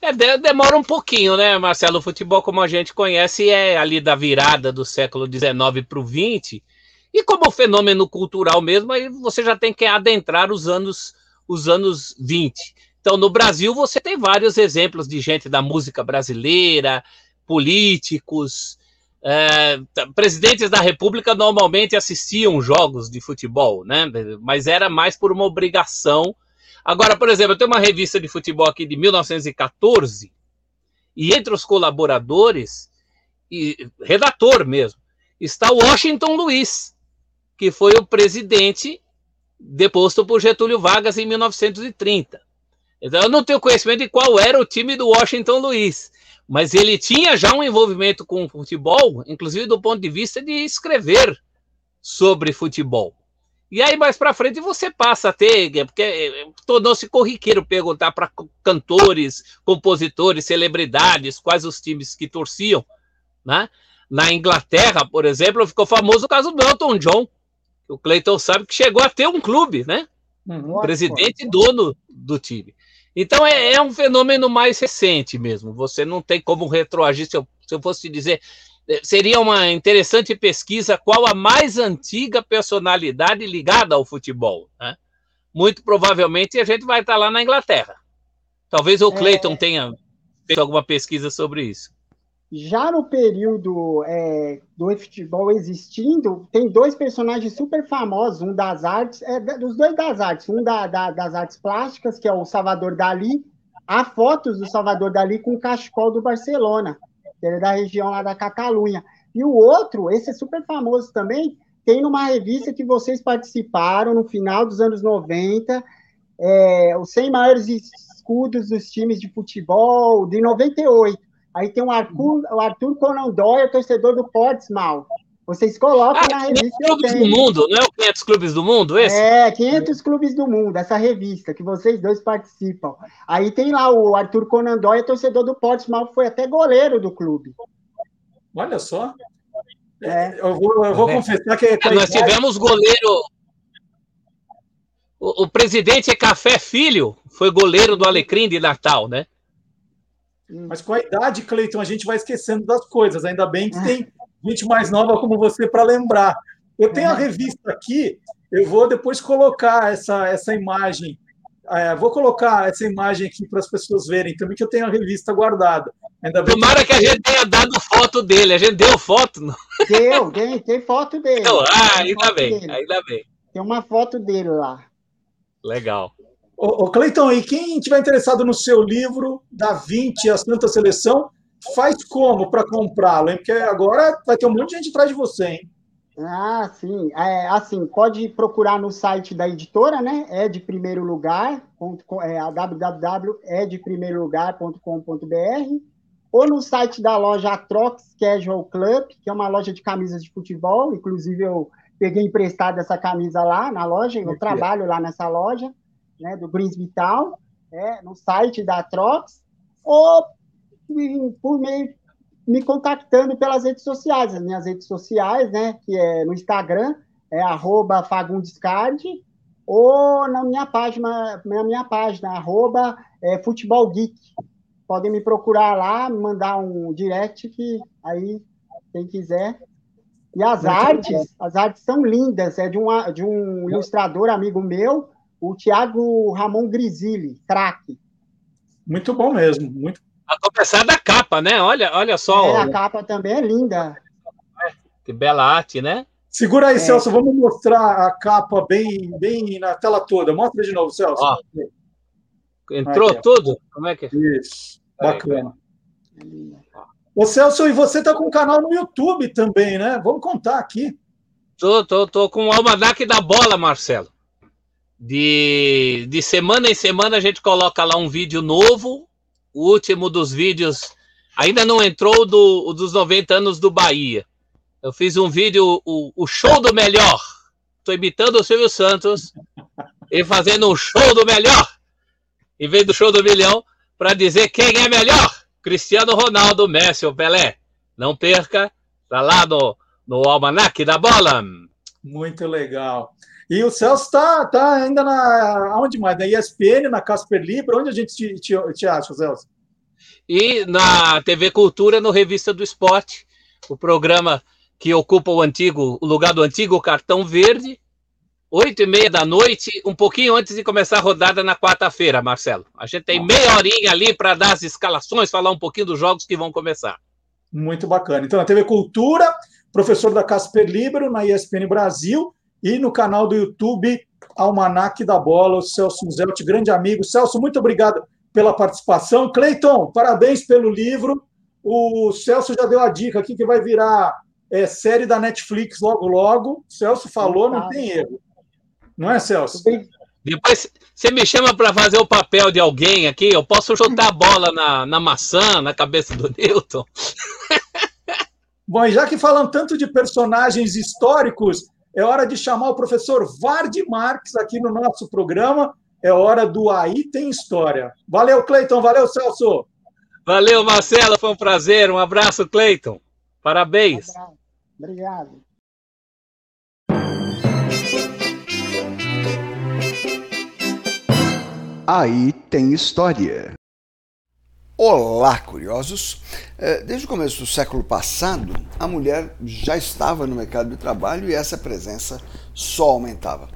É, demora um pouquinho, né, Marcelo? O futebol, como a gente conhece, é ali da virada do século XIX para o XX. E como fenômeno cultural mesmo, aí você já tem que adentrar os anos, os anos 20. Então, no Brasil, você tem vários exemplos de gente da música brasileira, políticos, é, presidentes da República normalmente assistiam jogos de futebol, né? Mas era mais por uma obrigação Agora, por exemplo, eu tenho uma revista de futebol aqui de 1914, e entre os colaboradores, e redator mesmo, está Washington Luiz, que foi o presidente deposto por Getúlio Vargas em 1930. Então, eu não tenho conhecimento de qual era o time do Washington Luiz, mas ele tinha já um envolvimento com o futebol, inclusive do ponto de vista de escrever sobre futebol. E aí, mais para frente, você passa a ter, porque eh, tornou-se corriqueiro perguntar para cantores, compositores, celebridades, quais os times que torciam. Né? Na Inglaterra, por exemplo, ficou famoso o caso do Elton John. O Clayton sabe que chegou a ter um clube, né? Uhum, Presidente e dono do time. Então é, é, um fenômeno mais recente mesmo. Você não tem como retroagir. Se eu, se eu fosse te dizer, é, seria uma interessante pesquisa qual a mais antiga personalidade ligada ao futebol. Né? Muito provavelmente a gente vai estar lá na Inglaterra. Talvez o é. Clayton é... tenha feito alguma pesquisa sobre isso. Já no período é, do futebol existindo, tem dois personagens super famosos, um das artes, é, dos dois das artes, um da, da, das artes plásticas, que é o Salvador Dali, há fotos do Salvador Dali com o cachecol do Barcelona que ele é da região lá da Catalunha. E o outro, esse é super famoso também, tem numa revista que vocês participaram no final dos anos 90, é, os 100 maiores escudos dos times de futebol de 98. Aí tem o Arthur, o Arthur Conan Doyle, torcedor do Portsmouth. Vocês colocam ah, na revista. 500 clubes do mundo, não é o 500 clubes do mundo esse? É, 500 clubes do mundo, essa revista que vocês dois participam. Aí tem lá o Arthur Conan Doyle, torcedor do Portsmouth, foi até goleiro do clube. Olha só. É. Eu vou, eu vou é. confessar que. que nós tivemos goleiro. O, o presidente é Café Filho, foi goleiro do Alecrim de Natal, né? Mas com a idade, Cleiton, a gente vai esquecendo das coisas. Ainda bem que é. tem gente mais nova como você para lembrar. Eu tenho a revista aqui, eu vou depois colocar essa, essa imagem. É, vou colocar essa imagem aqui para as pessoas verem também, que eu tenho a revista guardada. Ainda bem Tomara que... que... a gente tenha dado foto dele. A gente deu foto? Não? Deu, tem, tem foto dele. Então, ah, ainda bem, dele. ainda bem. Tem uma foto dele lá. Legal. Ô, ô Cleiton, e quem tiver interessado no seu livro, Da 20 a Santa Seleção, faz como para comprá-lo, hein? Porque agora vai ter um monte de gente atrás de você, hein? Ah, sim. É, assim, pode procurar no site da editora, né? É de primeiro lugar, é, www.edeprimeirolugar.com.br ou no site da loja Atrox Casual Club, que é uma loja de camisas de futebol. Inclusive, eu peguei emprestado essa camisa lá na loja, eu trabalho lá nessa loja, né, do Greens Vital, é, no site da Atrox, ou por meio me contactando pelas redes sociais, as minhas redes sociais, né, que é no Instagram, é arroba Fagundescard, ou na minha página, na minha página, arroba é, Futebol Geek. Podem me procurar lá, me mandar um direct que aí, quem quiser. E as Muito artes, bom. as artes são lindas, é de um, de um ilustrador amigo meu, o Thiago Ramon Grisili, craque. Muito bom mesmo, muito a começar da capa, né? Olha, olha só. É, a capa também é linda. Que bela arte, né? Segura aí, é. Celso, vamos mostrar a capa bem, bem na tela toda. Mostra de novo, Celso. Ó, entrou Aqui, tudo? Como é que é? Isso, bacana. Ô Celso, e você tá com um canal no YouTube também, né? Vamos contar aqui. Tô, tô, tô com o Almanac da Bola, Marcelo. De, de semana em semana a gente coloca lá um vídeo novo o último dos vídeos ainda não entrou do, dos 90 anos do Bahia. Eu fiz um vídeo, o, o show do melhor. tô imitando o Silvio Santos e fazendo um show do melhor, em vez do show do milhão, para dizer quem é melhor: Cristiano Ronaldo, Messi ou Pelé. Não perca, tá lá no, no Almanac da Bola. Muito legal. E o Celso está tá ainda na. Onde mais? Na ESPN, na Casper Libra? Onde a gente te, te, te acha, Celso? E na TV Cultura, no Revista do Esporte, o programa que ocupa o antigo, o lugar do antigo cartão verde, oito e meia da noite, um pouquinho antes de começar a rodada na quarta-feira, Marcelo. A gente tem meia horinha ali para dar as escalações, falar um pouquinho dos jogos que vão começar. Muito bacana. Então, na TV Cultura, professor da Casper Libero, na ESPN Brasil, e no canal do YouTube Almanac da Bola, o Celso Zelt, grande amigo. Celso, muito obrigado pela participação. Cleiton, parabéns pelo livro. O Celso já deu a dica aqui que vai virar é, série da Netflix logo, logo. Celso falou, não tem erro. Não é, Celso? Depois você me chama para fazer o papel de alguém aqui, eu posso chutar a bola na, na maçã, na cabeça do Newton. Bom, e já que falam tanto de personagens históricos, é hora de chamar o professor Vardy Marques aqui no nosso programa. É hora do Aí Tem História. Valeu, Cleiton. Valeu, Celso. Valeu, Marcelo. Foi um prazer. Um abraço, Cleiton. Parabéns. Um abraço. Obrigado. Aí tem história. Olá, curiosos! É, desde o começo do século passado, a mulher já estava no mercado de trabalho e essa presença só aumentava.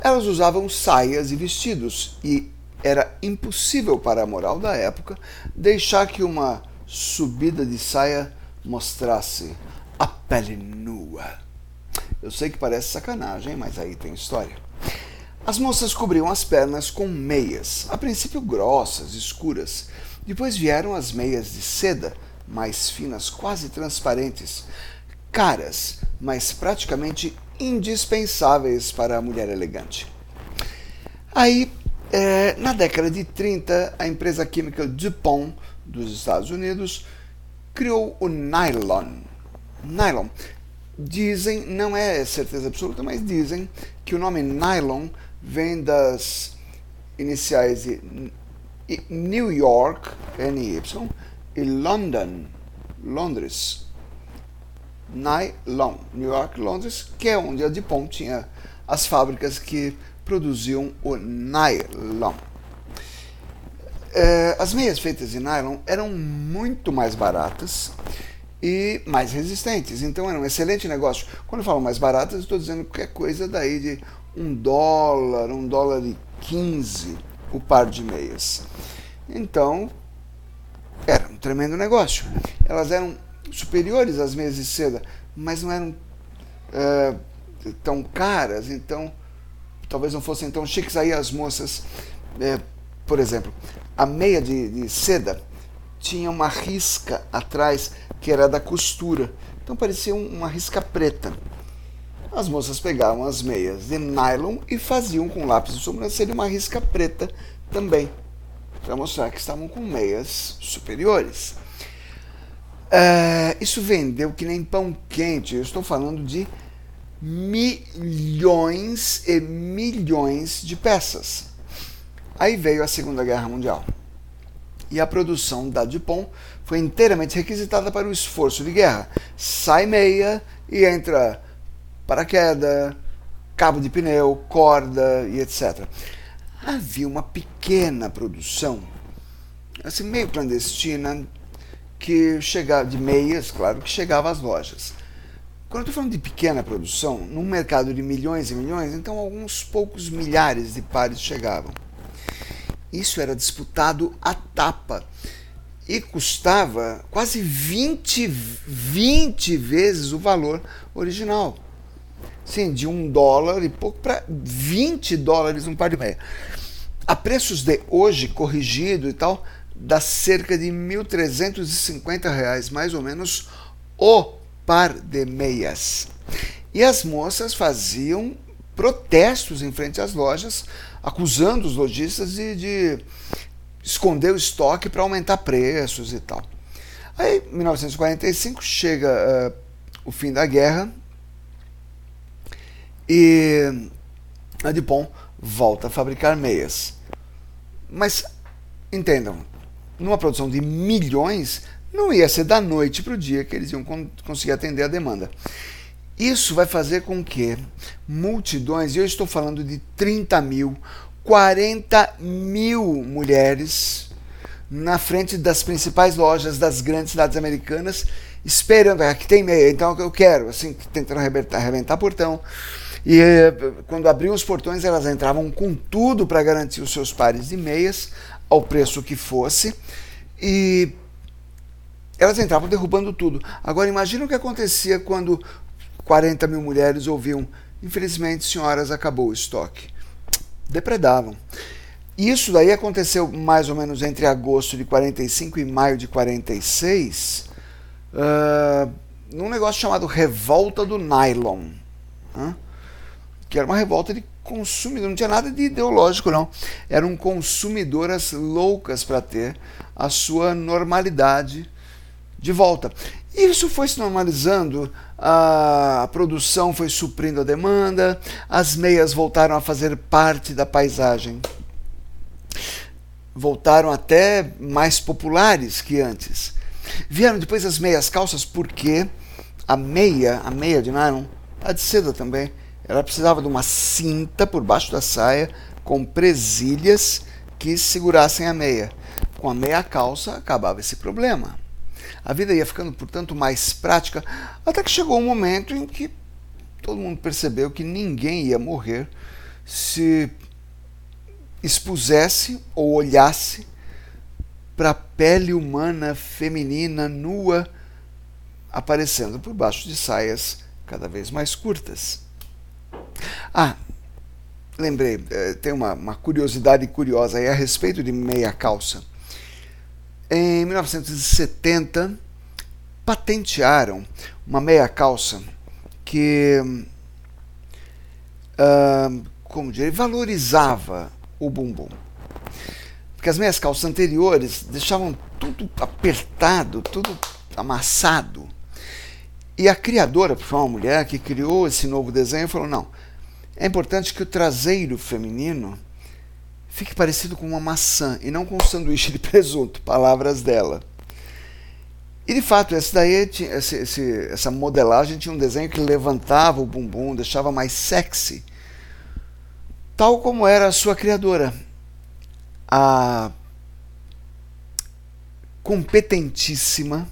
Elas usavam saias e vestidos e era impossível para a moral da época deixar que uma subida de saia mostrasse a pele nua. Eu sei que parece sacanagem, mas aí tem história. As moças cobriam as pernas com meias, a princípio grossas, escuras. Depois vieram as meias de seda, mais finas, quase transparentes, caras, mas praticamente indispensáveis para a mulher elegante. Aí, é, na década de 30, a empresa química DuPont dos Estados Unidos criou o nylon, nylon. Dizem, não é certeza absoluta, mas dizem que o nome nylon vem das iniciais de New York, NY, e London, Londres. Nylon, New York, Londres, que é onde a DuPont tinha as fábricas que produziam o nylon. É, as meias feitas de nylon eram muito mais baratas e mais resistentes. Então era um excelente negócio. Quando eu falo mais baratas, estou dizendo qualquer coisa daí de um dólar, um dólar e quinze o par de meias. Então era um tremendo negócio. Elas eram superiores às meias de seda, mas não eram é, tão caras, então talvez não fossem tão chiques. Aí as moças, é, por exemplo, a meia de, de seda tinha uma risca atrás que era da costura. Então parecia uma risca preta. As moças pegavam as meias de nylon e faziam com lápis de sobrancelha uma risca preta também, para mostrar que estavam com meias superiores. É, isso vendeu que nem pão quente. Eu estou falando de milhões e milhões de peças. Aí veio a Segunda Guerra Mundial e a produção da Dupont foi inteiramente requisitada para o esforço de guerra. Sai meia e entra paraquedas, cabo de pneu, corda e etc. Havia uma pequena produção, assim meio clandestina, que chegava de meias, claro, que chegava às lojas. Quando eu estou falando de pequena produção, num mercado de milhões e milhões, então alguns poucos milhares de pares chegavam. Isso era disputado a tapa e custava quase 20, 20 vezes o valor original. Sim, de um dólar e pouco para 20 dólares um par de meia. A preços de hoje, corrigido e tal, dá cerca de 1.350 reais, mais ou menos, o par de meias. E as moças faziam protestos em frente às lojas, acusando os lojistas de, de esconder o estoque para aumentar preços e tal. Aí, em 1945, chega uh, o fim da guerra E a Dupont volta a fabricar meias. Mas entendam, numa produção de milhões, não ia ser da noite para o dia que eles iam conseguir atender a demanda. Isso vai fazer com que multidões, e eu estou falando de 30 mil, 40 mil mulheres na frente das principais lojas das grandes cidades americanas, esperando, aqui tem meia, então eu quero, assim, tentando arrebentar, arrebentar portão. E eh, quando abriam os portões, elas entravam com tudo para garantir os seus pares de meias, ao preço que fosse, e elas entravam derrubando tudo. Agora, imagina o que acontecia quando 40 mil mulheres ouviam: infelizmente, senhoras, acabou o estoque. Depredavam. Isso daí aconteceu mais ou menos entre agosto de 45 e maio de 46, uh, num negócio chamado Revolta do Nylon, que era uma revolta de consumidor, não tinha nada de ideológico não, eram consumidoras loucas para ter a sua normalidade de volta. Isso foi se normalizando, a produção foi suprindo a demanda, as meias voltaram a fazer parte da paisagem voltaram até mais populares que antes. Vieram depois as meias calças porque a meia, a meia de nylon, a de seda também, ela precisava de uma cinta por baixo da saia com presilhas que segurassem a meia. Com a meia calça acabava esse problema. A vida ia ficando, portanto, mais prática, até que chegou um momento em que todo mundo percebeu que ninguém ia morrer se expusesse ou olhasse para a pele humana feminina nua aparecendo por baixo de saias cada vez mais curtas. Ah, lembrei, eh, tem uma, uma curiosidade curiosa aí a respeito de meia calça. Em 1970, patentearam uma meia calça que, uh, como dizer, valorizava o bumbum. Porque as meias calças anteriores deixavam tudo apertado, tudo amassado. E a criadora, foi uma mulher que criou esse novo desenho, falou: não, é importante que o traseiro feminino fique parecido com uma maçã e não com um sanduíche de presunto, palavras dela. E de fato, esse daí, esse, esse, essa modelagem tinha um desenho que levantava o bumbum, deixava mais sexy tal como era a sua criadora, a competentíssima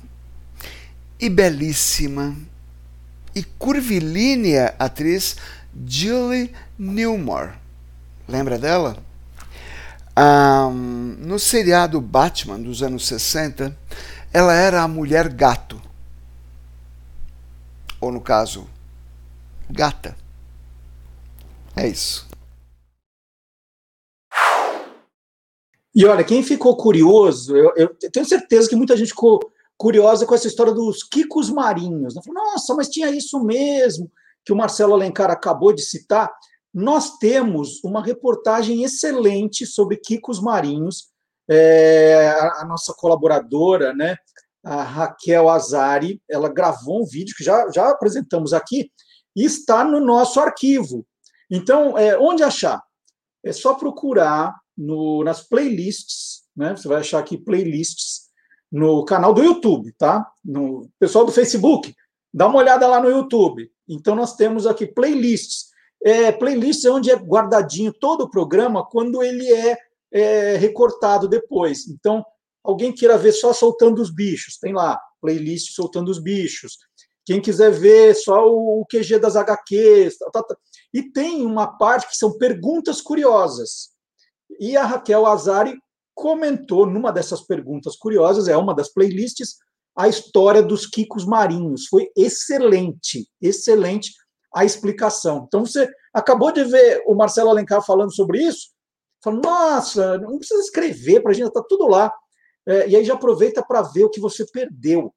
e belíssima e curvilínea atriz Julie Newmar. Lembra dela? Um, no seriado Batman dos anos 60, ela era a mulher gato. Ou no caso, gata. É isso. E olha, quem ficou curioso, eu, eu, tenho certeza que muita gente ficou curiosa com essa história dos quicos marinhos. Né? Nossa, mas tinha isso mesmo que o Marcelo Alencar acabou de citar. Nós temos uma reportagem excelente sobre quicos marinhos. É, a, a, nossa colaboradora, né, a Raquel Azari, ela gravou um vídeo que já, já apresentamos aqui e está no nosso arquivo. Então, é, onde achar? É só procurar no, nas playlists, né? Você vai achar aqui playlists no canal do YouTube, tá? No pessoal do Facebook, dá uma olhada lá no YouTube. Então nós temos aqui playlists. É, playlists é onde é guardadinho todo o programa quando ele é, é recortado depois. Então, alguém queira ver só soltando os bichos, tem lá, playlist soltando os bichos. Quem quiser ver só o QG das HQs, tá, tá, tá. e tem uma parte que são perguntas curiosas. E a Raquel Azari comentou numa dessas perguntas curiosas, é uma das playlists, a história dos quicos marinhos. Foi excelente, excelente a explicação. Então você acabou de ver o Marcelo Alencar falando sobre isso, falou, nossa, não precisa escrever para a gente, está tudo lá. É, e aí já aproveita para ver o que você perdeu.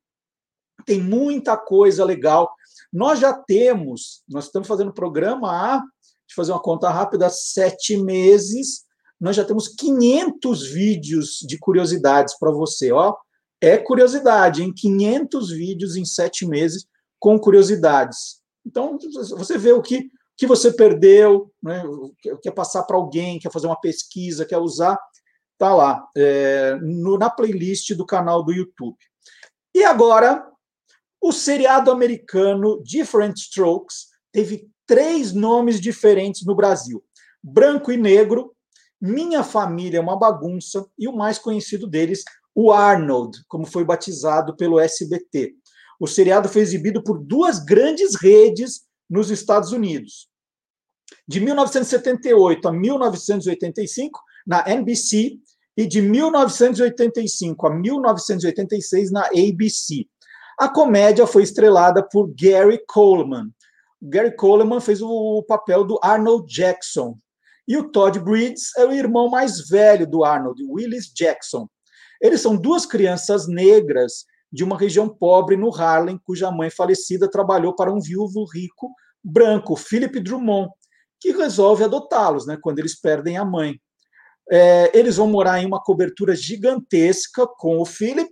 Tem muita coisa legal. Nós já temos, nós estamos fazendo programa há, deixa eu fazer uma conta rápida, sete meses nós já temos 500 vídeos de curiosidades para você. Ó, é curiosidade, em 500 vídeos em sete meses com curiosidades. Então, você vê o que que você perdeu, né, quer passar para alguém, quer fazer uma pesquisa, quer usar, tá lá, é, no, na playlist do canal do YouTube. E agora, o seriado americano Different Strokes teve três nomes diferentes no Brasil: Branco e Negro, Minha Família é uma Bagunça e o mais conhecido deles, o Arnold, como foi batizado pelo SBT. O seriado foi exibido por duas grandes redes nos Estados Unidos. De 1978 a 1985, na NBC, e de 1985 a 1986, na ABC. A comédia foi estrelada por Gary Coleman. Gary Coleman fez o papel do Arnold Jackson. E o Todd Bridges é o irmão mais velho do Arnold, Willis Jackson. Eles são duas crianças negras de uma região pobre no Harlem, cuja mãe falecida trabalhou para um viúvo rico branco, Philip Drummond, que resolve adotá-los, né, quando eles perdem a mãe. É, eles vão morar em uma cobertura gigantesca com o Philip,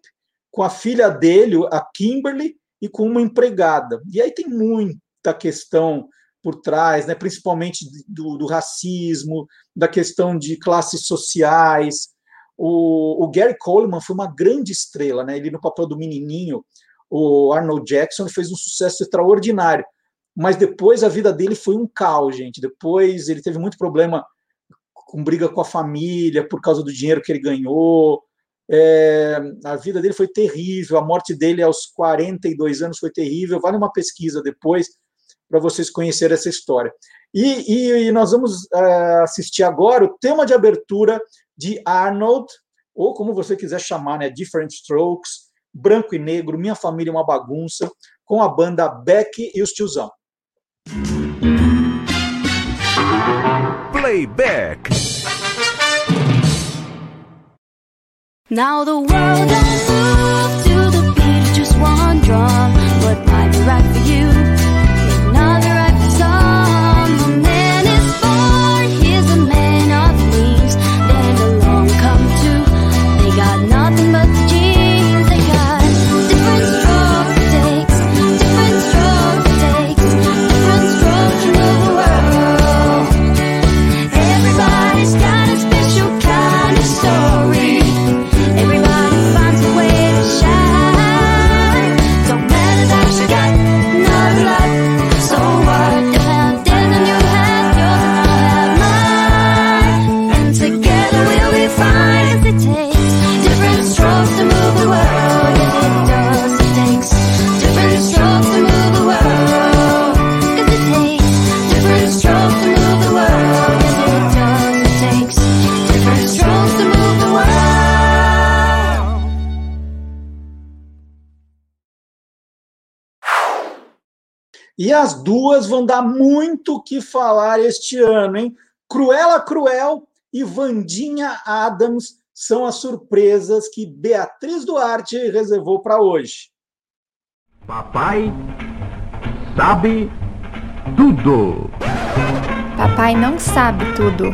com a filha dele, a Kimberly, e com uma empregada. E aí tem muita questão por trás, né, principalmente do, do racismo, da questão de classes sociais. O, o, Gary Coleman foi uma grande estrela, né? Ele no papel do menininho, o Arnold Jackson fez um sucesso extraordinário mas depois a vida dele foi um caos, gente. Depois ele teve muito problema com briga com a família por causa do dinheiro que ele ganhou. É, a vida dele foi terrível, a morte dele aos 42 anos foi terrível. Vale uma pesquisa depois para vocês conhecerem essa história. E, e, e nós vamos uh, assistir agora o tema de abertura de Arnold, ou como você quiser chamar, né, Different Strokes, Branco e Negro, Minha Família é uma Bagunça, com a banda Beck e os Tiozão. Playback. Now the world don't move to the beat of just one drum. Might be right for you E as duas vão dar muito o que falar este ano, hein? Cruella Cruel e Vandinha Adams são as surpresas que Beatriz Duarte reservou para hoje. Papai sabe tudo. Papai não sabe tudo.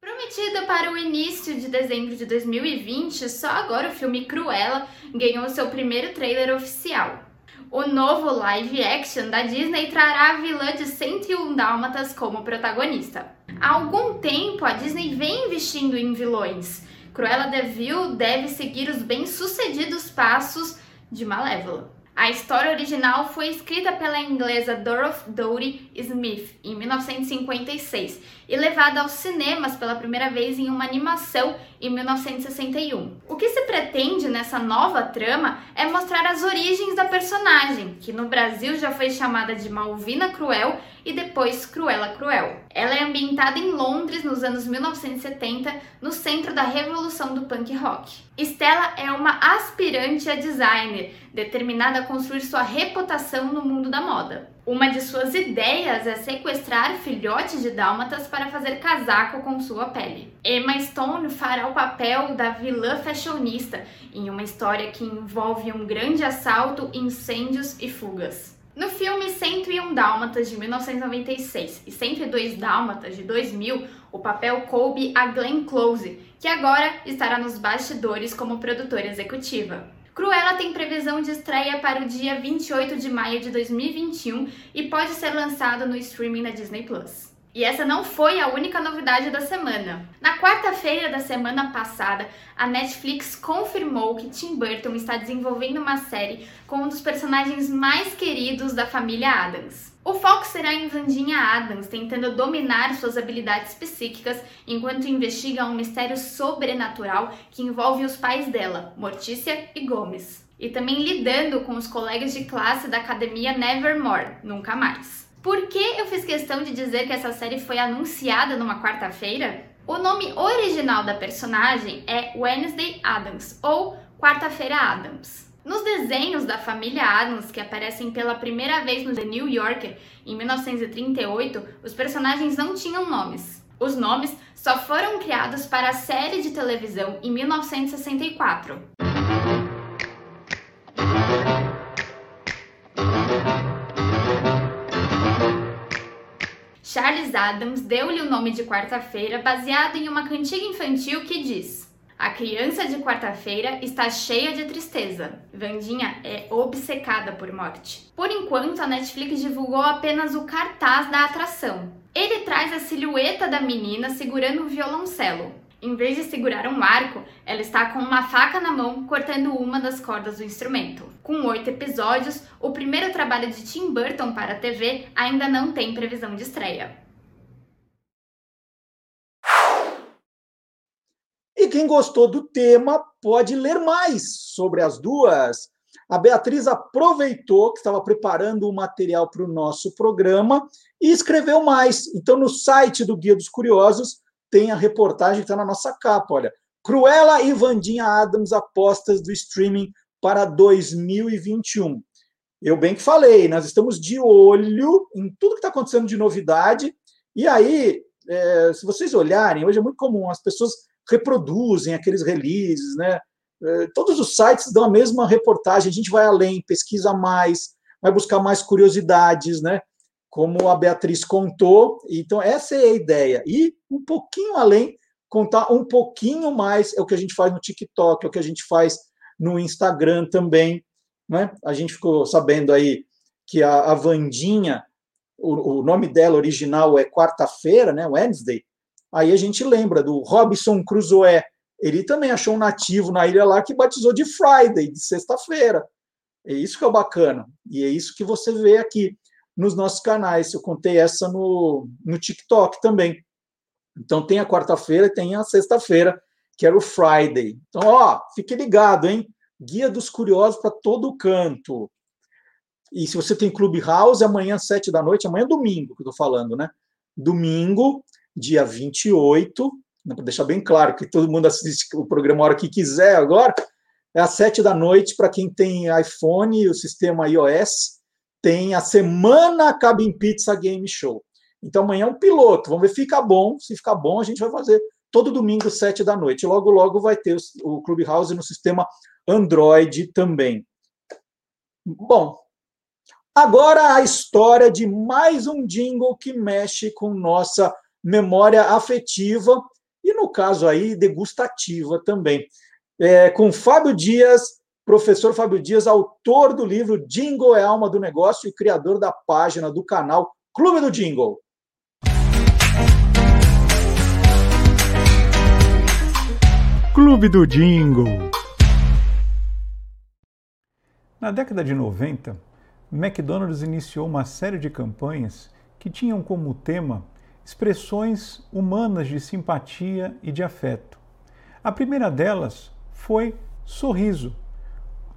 Prometida para o início de dezembro de 2020, só agora o filme Cruella ganhou seu primeiro trailer oficial. O novo live action da Disney trará a vilã de 101 Dálmatas como protagonista. Há algum tempo a Disney vem investindo em vilões. Cruella de Vil deve seguir os bem-sucedidos passos de Malévola. A história original foi escrita pela inglesa Dorothy Smith em 1956 e levada aos cinemas pela primeira vez em uma animação em 1961. O que se pretende nessa nova trama é mostrar as origens da personagem, que no Brasil já foi chamada de Malvina Cruel e depois Cruella Cruel. Ela é ambientada em Londres nos anos 1970, no centro da revolução do punk rock. Stella é uma aspirante a designer, determinada a construir sua reputação no mundo da moda. Uma de suas ideias é sequestrar filhotes de dálmatas para fazer casaco com sua pele. Emma Stone fará o papel da vilã fashionista em uma história que envolve um grande assalto, incêndios e fugas. No filme 101 Dálmatas de 1996 e 102 Dálmatas de 2000, o papel coube a Glenn Close, que agora estará nos bastidores como produtora executiva. Cruella tem previsão de estreia para o dia 28 de maio de 2021 e pode ser lançado no streaming da Disney Plus. E essa não foi a única novidade da semana. Na quarta-feira da semana passada, a Netflix confirmou que Tim Burton está desenvolvendo uma série com um dos personagens mais queridos da família Adams. O foco será em Vandinha Adams tentando dominar suas habilidades psíquicas enquanto investiga um mistério sobrenatural que envolve os pais dela, Mortícia e Gomes. E também lidando com os colegas de classe da academia Nevermore, Nunca Mais. Por que eu fiz questão de dizer que essa série foi anunciada numa quarta-feira? O nome original da personagem é Wednesday Adams ou Quarta-feira Adams. Nos desenhos da família Adams, que aparecem pela primeira vez no The New Yorker em 1938, os personagens não tinham nomes. Os nomes só foram criados para a série de televisão em 1964. Charles Adams deu-lhe o nome de quarta-feira baseado em uma cantiga infantil que diz: A criança de quarta-feira está cheia de tristeza. Vandinha é obcecada por morte. Por enquanto, a Netflix divulgou apenas o cartaz da atração. Ele traz a silhueta da menina segurando um violoncelo. Em vez de segurar um arco, ela está com uma faca na mão cortando uma das cordas do instrumento. Com oito episódios, o primeiro trabalho de Tim Burton para a TV ainda não tem previsão de estreia. E quem gostou do tema pode ler mais sobre as duas. A Beatriz aproveitou que estava preparando o material para o nosso programa e escreveu mais. Então, no site do Guia dos Curiosos, tem a reportagem que está na nossa capa, olha. Cruella e Vandinha Adams apostas do streaming para 2021. Eu bem que falei, nós estamos de olho em tudo que está acontecendo de novidade. E aí, é, se vocês olharem, hoje é muito comum, as pessoas reproduzem aqueles releases, né? É, todos os sites dão a mesma reportagem, a gente vai além, pesquisa mais, vai buscar mais curiosidades, né? Como a Beatriz contou. Então, essa é a ideia. E um pouquinho além, contar um pouquinho mais é o que a gente faz no TikTok, é o que a gente faz no Instagram também. Né? A gente ficou sabendo aí que a, a Vandinha, o, o nome dela original é quarta-feira, né? Wednesday. Aí a gente lembra do Robinson Crusoe. Ele também achou um nativo na ilha lá que batizou de Friday, de sexta-feira. É isso que é bacana. E é isso que você vê aqui nos nossos canais. Eu contei essa no, no TikTok também. Então tem a quarta-feira e tem a sexta-feira, que era o Friday. Então, ó, fique ligado, hein? Guia dos Curiosos para todo canto. E se você tem Clubhouse, amanhã, sete da noite, amanhã é domingo que eu estou falando, né? Domingo, dia 28, né, para deixar bem claro que todo mundo assiste o programa a hora que quiser agora, é às sete da noite para quem tem iPhone, o sistema iOS, tem a Semana Cabin Pizza Game Show. Então amanhã é um piloto, vamos ver, fica bom, se ficar bom a gente vai fazer todo domingo, sete da noite. Logo, logo vai ter o Clubhouse no sistema Android também. Bom, agora a história de mais um jingle que mexe com nossa memória afetiva e, no caso aí, degustativa também. É, com Fábio Dias Professor Fábio Dias, autor do livro Jingle é Alma do Negócio e criador da página do canal Clube do Jingle. Clube do Jingle. Na década de 90, McDonald's iniciou uma série de campanhas que tinham como tema expressões humanas de simpatia e de afeto. A primeira delas foi sorriso,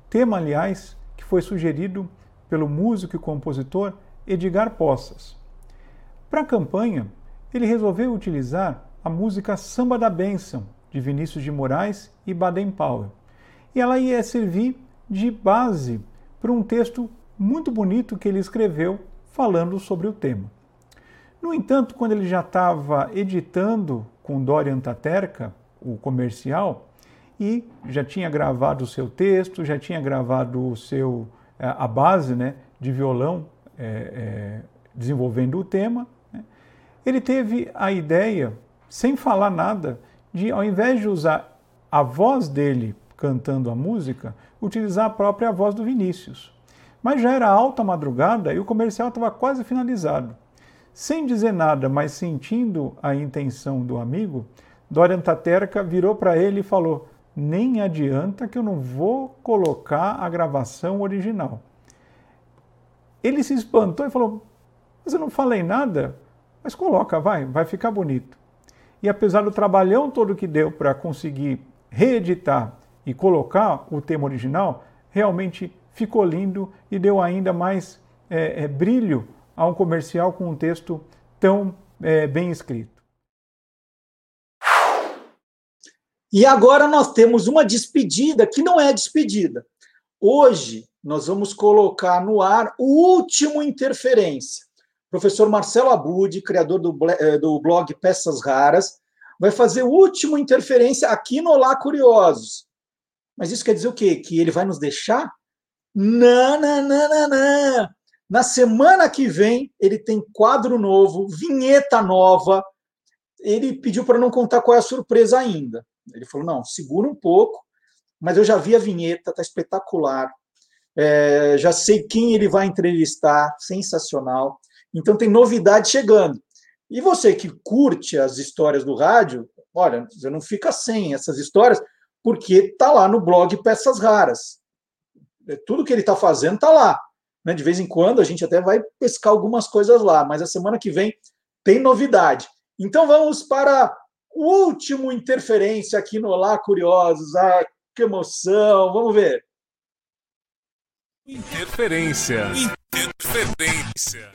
tema, aliás, que foi sugerido pelo músico e compositor Edgar Poças. Para a campanha, ele resolveu utilizar a música Samba da Bênção, de Vinícius de Moraes e Baden Powell. E ela ia servir de base para um texto muito bonito que ele escreveu falando sobre o tema. No entanto, quando ele já estava editando com Dorian Taterka, o comercial, e já tinha gravado o seu texto, já tinha gravado o seu eh, a base né, de violão é, é, desenvolvendo o tema. Né. Ele teve a ideia, sem falar nada, de ao invés de usar a voz dele cantando a música, utilizar a própria voz do Vinícius. Mas já era alta madrugada e o comercial estava quase finalizado. Sem dizer nada, mas sentindo a intenção do amigo, Dorian Taterka virou para ele e falou: Nem adianta que eu não vou colocar a gravação original. Ele se espantou e falou: Mas eu não falei nada? Mas coloca, vai, vai ficar bonito. E apesar do trabalhão todo que deu para conseguir reeditar e colocar o tema original, realmente ficou lindo e deu ainda mais é, é, brilho a um comercial com um texto tão é, bem escrito. E agora nós temos uma despedida que não é despedida. Hoje nós vamos colocar no ar o último Interferência. O professor Marcelo Abud, criador do, do blog Peças Raras, vai fazer o último Interferência aqui no Olá Curiosos. Mas isso quer dizer o quê? Que ele vai nos deixar? Não, não, não, não, não. Na semana que vem, ele tem quadro novo, vinheta nova. Ele pediu para não contar qual é a surpresa ainda. Ele falou: não, segura um pouco, mas eu já vi a vinheta, tá espetacular. É, já sei quem ele vai entrevistar, sensacional. Então tem novidade chegando. E você que curte as histórias do rádio, olha, você não fica sem essas histórias, porque tá lá no blog Peças Raras. É, tudo que ele está fazendo está lá. Né? De vez em quando a gente até vai pescar algumas coisas lá, mas a semana que vem tem novidade. Então vamos para o último interferência aqui no Olá Curiosos. Ah, que emoção! Vamos ver. Interferência. Interferência.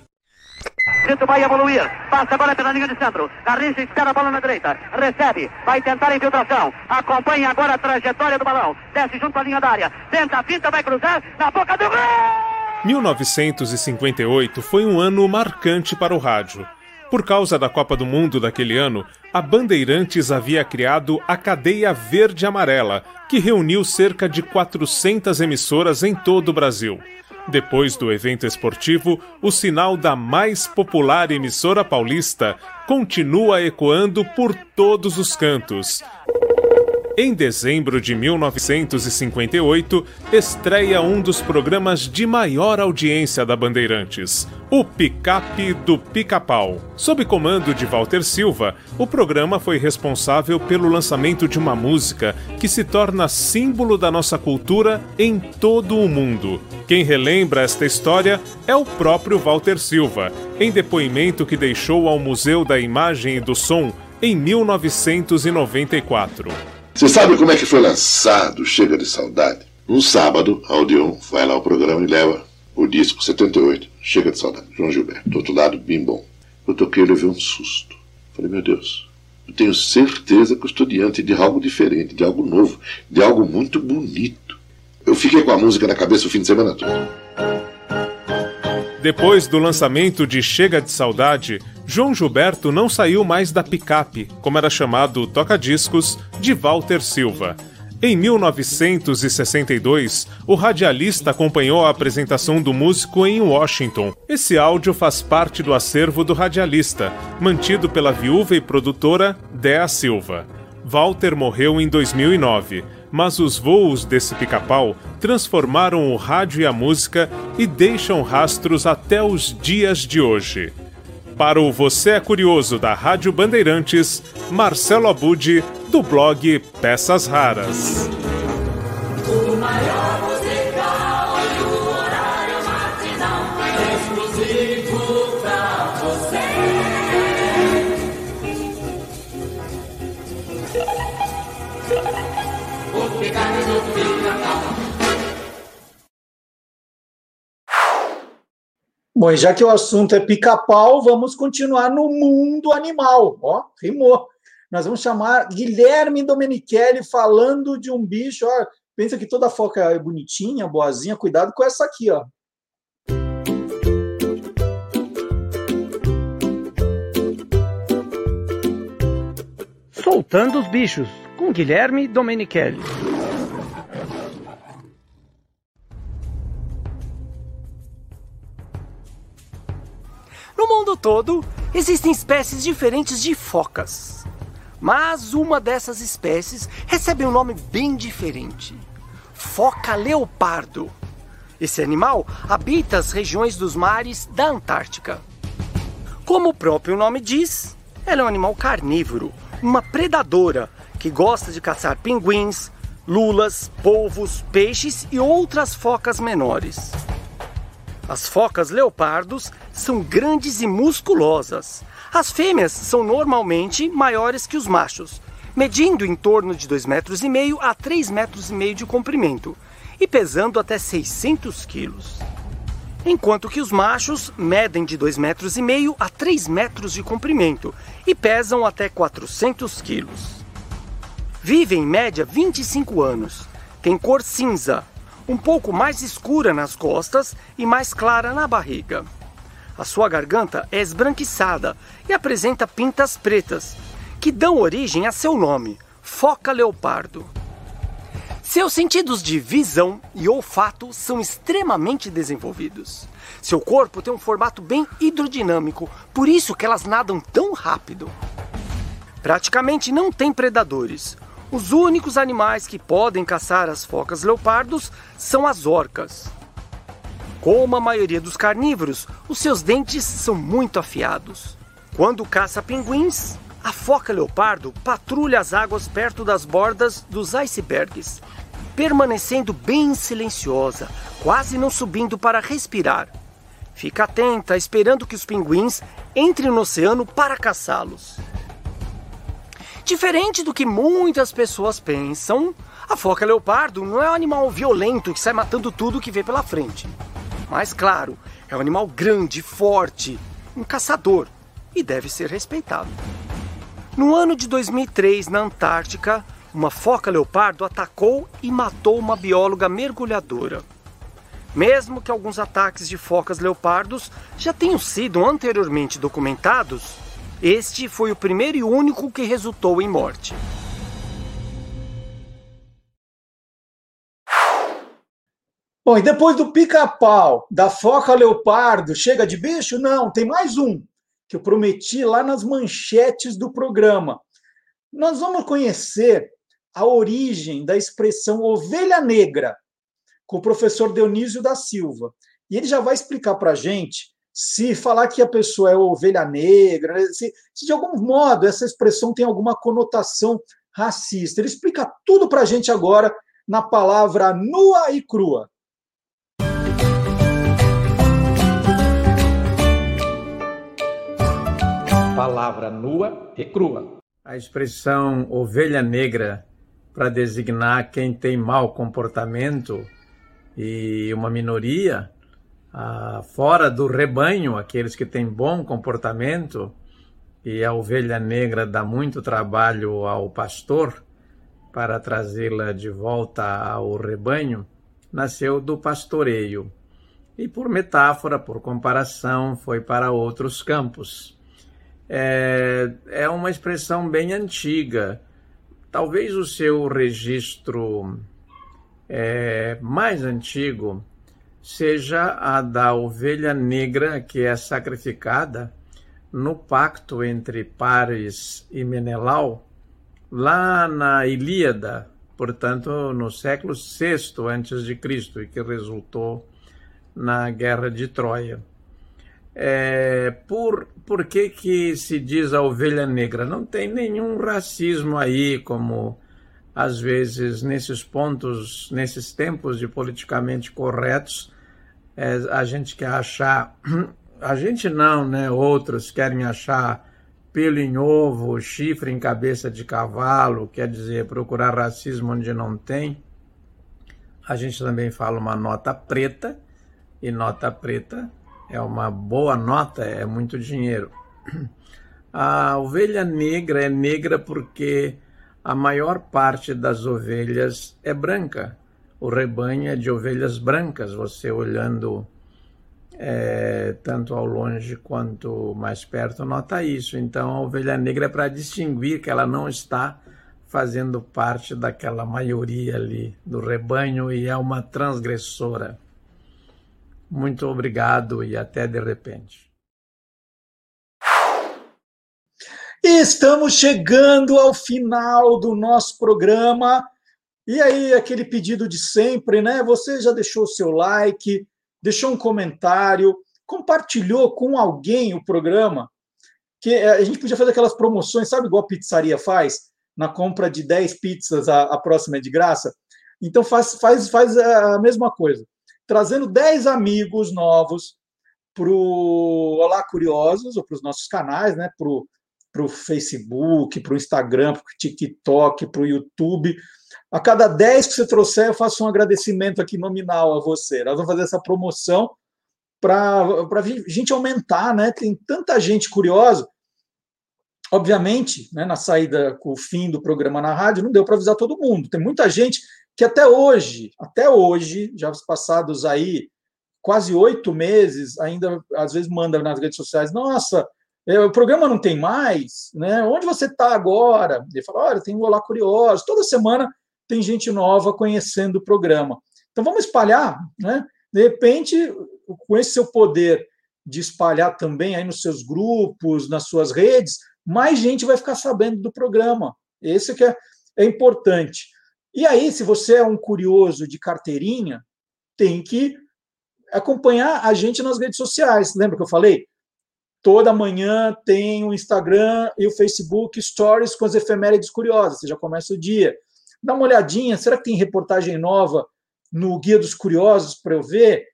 Brito vai evoluir. Passa agora pela linha de centro. Garrincha espera a bola na direita. Recebe. Vai tentar a infiltração. Acompanha agora a trajetória do balão. Desce junto à linha da área. Tenta a finta, vai cruzar. Na boca do gol! 1958 foi um ano marcante para o rádio. Por causa da Copa do Mundo daquele ano, a Bandeirantes havia criado a Cadeia Verde Amarela, que reuniu cerca de 400 emissoras em todo o Brasil. Depois do evento esportivo, o sinal da mais popular emissora paulista continua ecoando por todos os cantos. Em dezembro de 1958, estreia um dos programas de maior audiência da Bandeirantes, o Picape do Pica-Pau. Sob comando de Walter Silva, o programa foi responsável pelo lançamento de uma música que se torna símbolo da nossa cultura em todo o mundo. Quem relembra esta história é o próprio Walter Silva, em depoimento que deixou ao Museu da Imagem e do Som em 1994. Você sabe como é que foi lançado Chega de Saudade? Um sábado, a Odeon vai lá ao programa e leva o disco 78, Chega de Saudade, João Gilberto. Do outro lado, bem bom. Eu toquei e levei um susto. Falei, meu Deus, eu tenho certeza que eu estou diante de algo diferente, de algo novo, de algo muito bonito. Eu fiquei com a música na cabeça o fim de semana todo. Depois do lançamento de Chega de Saudade, João Gilberto não saiu mais da picape, como era chamado toca-discos, de Walter Silva. Em 1962, o radialista acompanhou a apresentação do músico em Washington. Esse áudio faz parte do acervo do radialista, mantido pela viúva e produtora Dea Silva. Walter morreu em 2009, mas os voos desse pica-pau transformaram o rádio e a música e deixam rastros até os dias de hoje. Para o Você é Curioso da Rádio Bandeirantes, Marcelo Abud, do blog Peças Raras. Bom, e já que o assunto é pica-pau, vamos continuar no mundo animal. Ó, rimou. Nós vamos chamar Guilherme Domenichelli falando de um bicho. Ó, pensa que toda foca é bonitinha, boazinha. Cuidado com essa aqui, ó. Soltando os bichos, com Guilherme Domenichelli. No mundo todo, existem espécies diferentes de focas. Mas uma dessas espécies recebe um nome bem diferente: foca leopardo. Esse animal habita as regiões dos mares da Antártica. Como o próprio nome diz, ela é um animal carnívoro, uma predadora que gosta de caçar pinguins, lulas, polvos, peixes e outras focas menores. As focas leopardos são grandes e musculosas. As fêmeas são normalmente maiores que os machos, medindo em torno de 2,5 metros e meio a 3,5 metros e meio de comprimento e pesando até 600 quilos. Enquanto que os machos medem de 2,5 metros e meio a 3 metros de comprimento e pesam até 400 quilos. Vivem em média 25 anos. Tem cor cinza, um pouco mais escura nas costas e mais clara na barriga. A sua garganta é esbranquiçada e apresenta pintas pretas, que dão origem a seu nome, foca leopardo. Seus sentidos de visão e olfato são extremamente desenvolvidos. Seu corpo tem um formato bem hidrodinâmico, por isso que elas nadam tão rápido. Praticamente não tem predadores. Os únicos animais que podem caçar as focas leopardos são as orcas. Como a maioria dos carnívoros, os seus dentes são muito afiados. Quando caça pinguins, a foca leopardo patrulha as águas perto das bordas dos icebergs, permanecendo bem silenciosa, quase não subindo para respirar. Fica atenta, esperando que os pinguins entrem no oceano para caçá-los. Diferente do que muitas pessoas pensam, a foca leopardo não é um animal violento que sai matando tudo que vê pela frente. Mas, claro, é um animal grande, forte, um caçador e deve ser respeitado. No ano de 2003, na Antártica, uma foca leopardo atacou e matou uma bióloga mergulhadora. Mesmo que alguns ataques de focas leopardos já tenham sido anteriormente documentados, este foi o primeiro e único que resultou em morte. Bom, e depois do pica-pau, da foca leopardo, chega de bicho? Não, tem mais um que eu prometi lá nas manchetes do programa. Nós vamos conhecer a origem da expressão ovelha negra com o professor Dionísio da Silva. E ele já vai explicar para a gente se falar que a pessoa é ovelha negra, né, se, se, de algum modo essa expressão tem alguma conotação racista. Ele explica tudo para a gente agora na palavra nua e crua. Palavra nua e crua. A expressão ovelha negra para designar quem tem mau comportamento e uma minoria ah, fora do rebanho, aqueles que têm bom comportamento, e a ovelha negra dá muito trabalho ao pastor para trazê-la de volta ao rebanho, nasceu do pastoreio. E por metáfora, por comparação, foi para outros campos. É, é uma expressão bem antiga. Talvez o seu registro é, mais antigo seja a da ovelha negra que é sacrificada no pacto entre Paris e Menelau, lá na Ilíada, portanto, no século VI antes de Cristo, e que resultou na Guerra de Troia. É, por, por que, que se diz a ovelha negra? Não tem nenhum racismo aí, como às vezes nesses pontos, nesses tempos de politicamente corretos, é, a gente quer achar, a gente não, né? Outros querem achar pelo em ovo, chifre em cabeça de cavalo, quer dizer, procurar racismo onde não tem. A gente também fala uma nota preta, e nota preta é uma boa nota, é muito dinheiro. A ovelha negra é negra porque a maior parte das ovelhas é branca. O rebanho é de ovelhas brancas, você olhando é, tanto ao longe quanto mais perto nota isso. Então a ovelha negra é para distinguir que ela não está fazendo parte daquela maioria ali do rebanho e é uma transgressora. Muito obrigado e até de repente. Estamos chegando ao final do nosso programa. E aí, aquele pedido de sempre, né? Você já deixou o seu like, deixou um comentário, compartilhou com alguém o programa, que eh, a gente podia fazer aquelas promoções, sabe igual a pizzaria faz? Na compra de 10 pizzas, a, a próxima é de graça. Então faz, faz, faz a mesma coisa. Trazendo 10 amigos novos para o Olá Curiosos, ou para os nossos canais, né? Para Facebook, para o Instagram, para o TikTok, para o YouTube. A cada 10 que você trouxer, eu faço um agradecimento aqui nominal a você. Nós vamos fazer essa promoção para a gente aumentar, né? Tem tanta gente curiosa. Obviamente, né, na saída com o fim do programa na rádio, não deu para avisar todo mundo. Tem muita gente que até hoje, até hoje, já passados aí quase oito meses, ainda às vezes manda nas redes sociais, nossa, o programa não tem mais, né? Onde você está agora? Ele fala, olha, tem um Olá Curioso. Toda semana tem gente nova conhecendo o programa. Então vamos espalhar, né? De repente, com esse seu poder de espalhar também aí nos seus grupos, nas suas redes, mais gente vai ficar sabendo do programa. Esse que é, é importante. E aí, se você é um curioso de carteirinha, tem que acompanhar a gente nas redes sociais. Lembra que eu falei? Toda manhã tem o Instagram e o Facebook Stories com as efemérides curiosas. Você já começa o dia. Dá uma olhadinha, será que tem reportagem nova no Guia dos Curiosos para eu ver?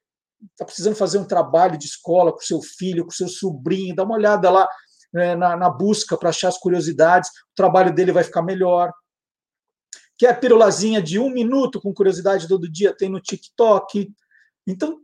Está precisando fazer um trabalho de escola com seu filho, com seu sobrinho, dá uma olhada lá né, na, na busca para achar as curiosidades, o trabalho dele vai ficar melhor. Quer pirulazinha de um minuto com curiosidade todo dia? Tem no TikTok. Então,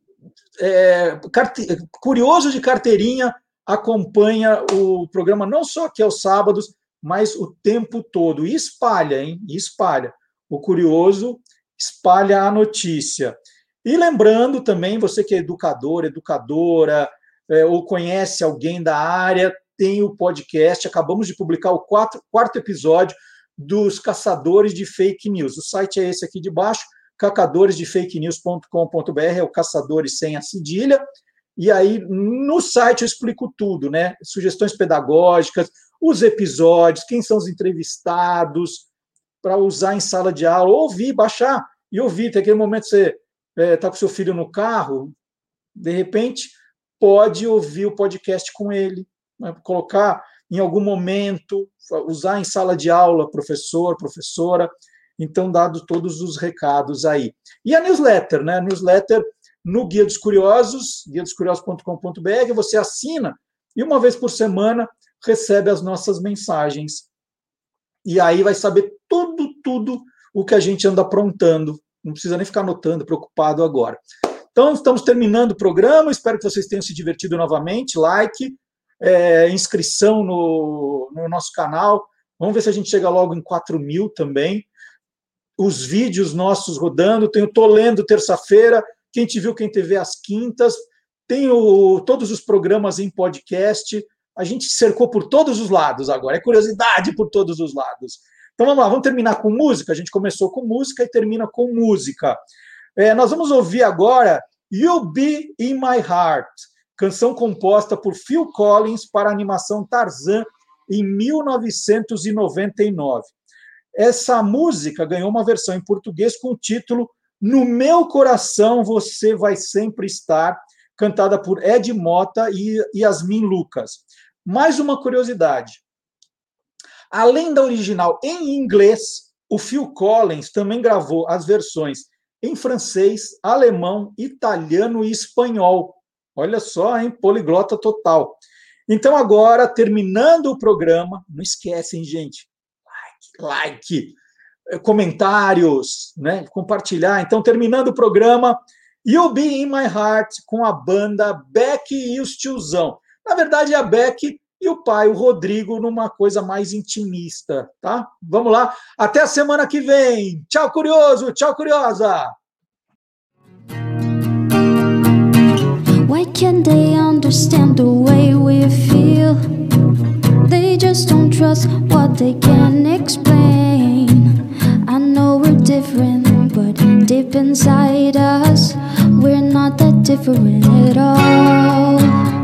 é, carte... curioso de carteirinha acompanha o programa não só aqui aos sábados, mas o tempo todo. E espalha, hein? E espalha. O curioso espalha a notícia. E lembrando também, você que é educador, educadora, é, ou conhece alguém da área, tem o podcast. Acabamos de publicar o quatro, quarto episódio dos Caçadores de Fake News. O site é esse aqui de baixo, caçadoresdefakenews.com.br, é o Caçadores sem a cedilha. E aí, no site eu explico tudo, né? Sugestões pedagógicas, os episódios, quem são os entrevistados, para usar em sala de aula, ouvir, baixar e ouvir. Tem aquele momento que você está é, tá com seu filho no carro, de repente, pode ouvir o podcast com ele, né? colocar em algum momento, usar em sala de aula, professor, professora. Então, dado todos os recados aí. E a newsletter, né? A newsletter no Guia dos Curiosos, guiadoscuriosos.com.br, você assina e uma vez por semana recebe as nossas mensagens. E aí vai saber tudo, tudo o que a gente anda aprontando. Não precisa nem ficar anotando, preocupado agora. Então, estamos terminando o programa. Espero que vocês tenham se divertido novamente. Like, é, inscrição no, no nosso canal. Vamos ver se a gente chega logo em 4 mil também. Os vídeos nossos rodando. Tenho Tô Lendo terça-feira. Quem te viu, quem te vê às quintas. Tenho todos os programas em podcast a gente cercou por todos os lados agora. É curiosidade por todos os lados. Então vamos lá, vamos terminar com música. A gente começou com música e termina com música. É, nós vamos ouvir agora You'll Be in My Heart, canção composta por Phil Collins para a animação Tarzan em 1999. Essa música ganhou uma versão em português com o título No Meu Coração Você Vai Sempre Estar, cantada por Ed Mota e Yasmin Lucas. Mais uma curiosidade. Além da original em inglês, o Phil Collins também gravou as versões em francês, alemão, italiano e espanhol. Olha só, hein? Poliglota total. Então, agora, terminando o programa, não esquecem, gente, like, like, comentários, né? compartilhar. Então, terminando o programa, You'll Be In My Heart com a banda Beck e os Tiozão. Na verdade, é a Beck e o pai, o Rodrigo, numa coisa mais intimista, tá? Vamos lá. Até a semana que vem. Tchau, curioso. Tchau, curiosa. Why can't they understand the way we feel? They just don't trust what they can explain. different, but deep inside us, we're not that different at all.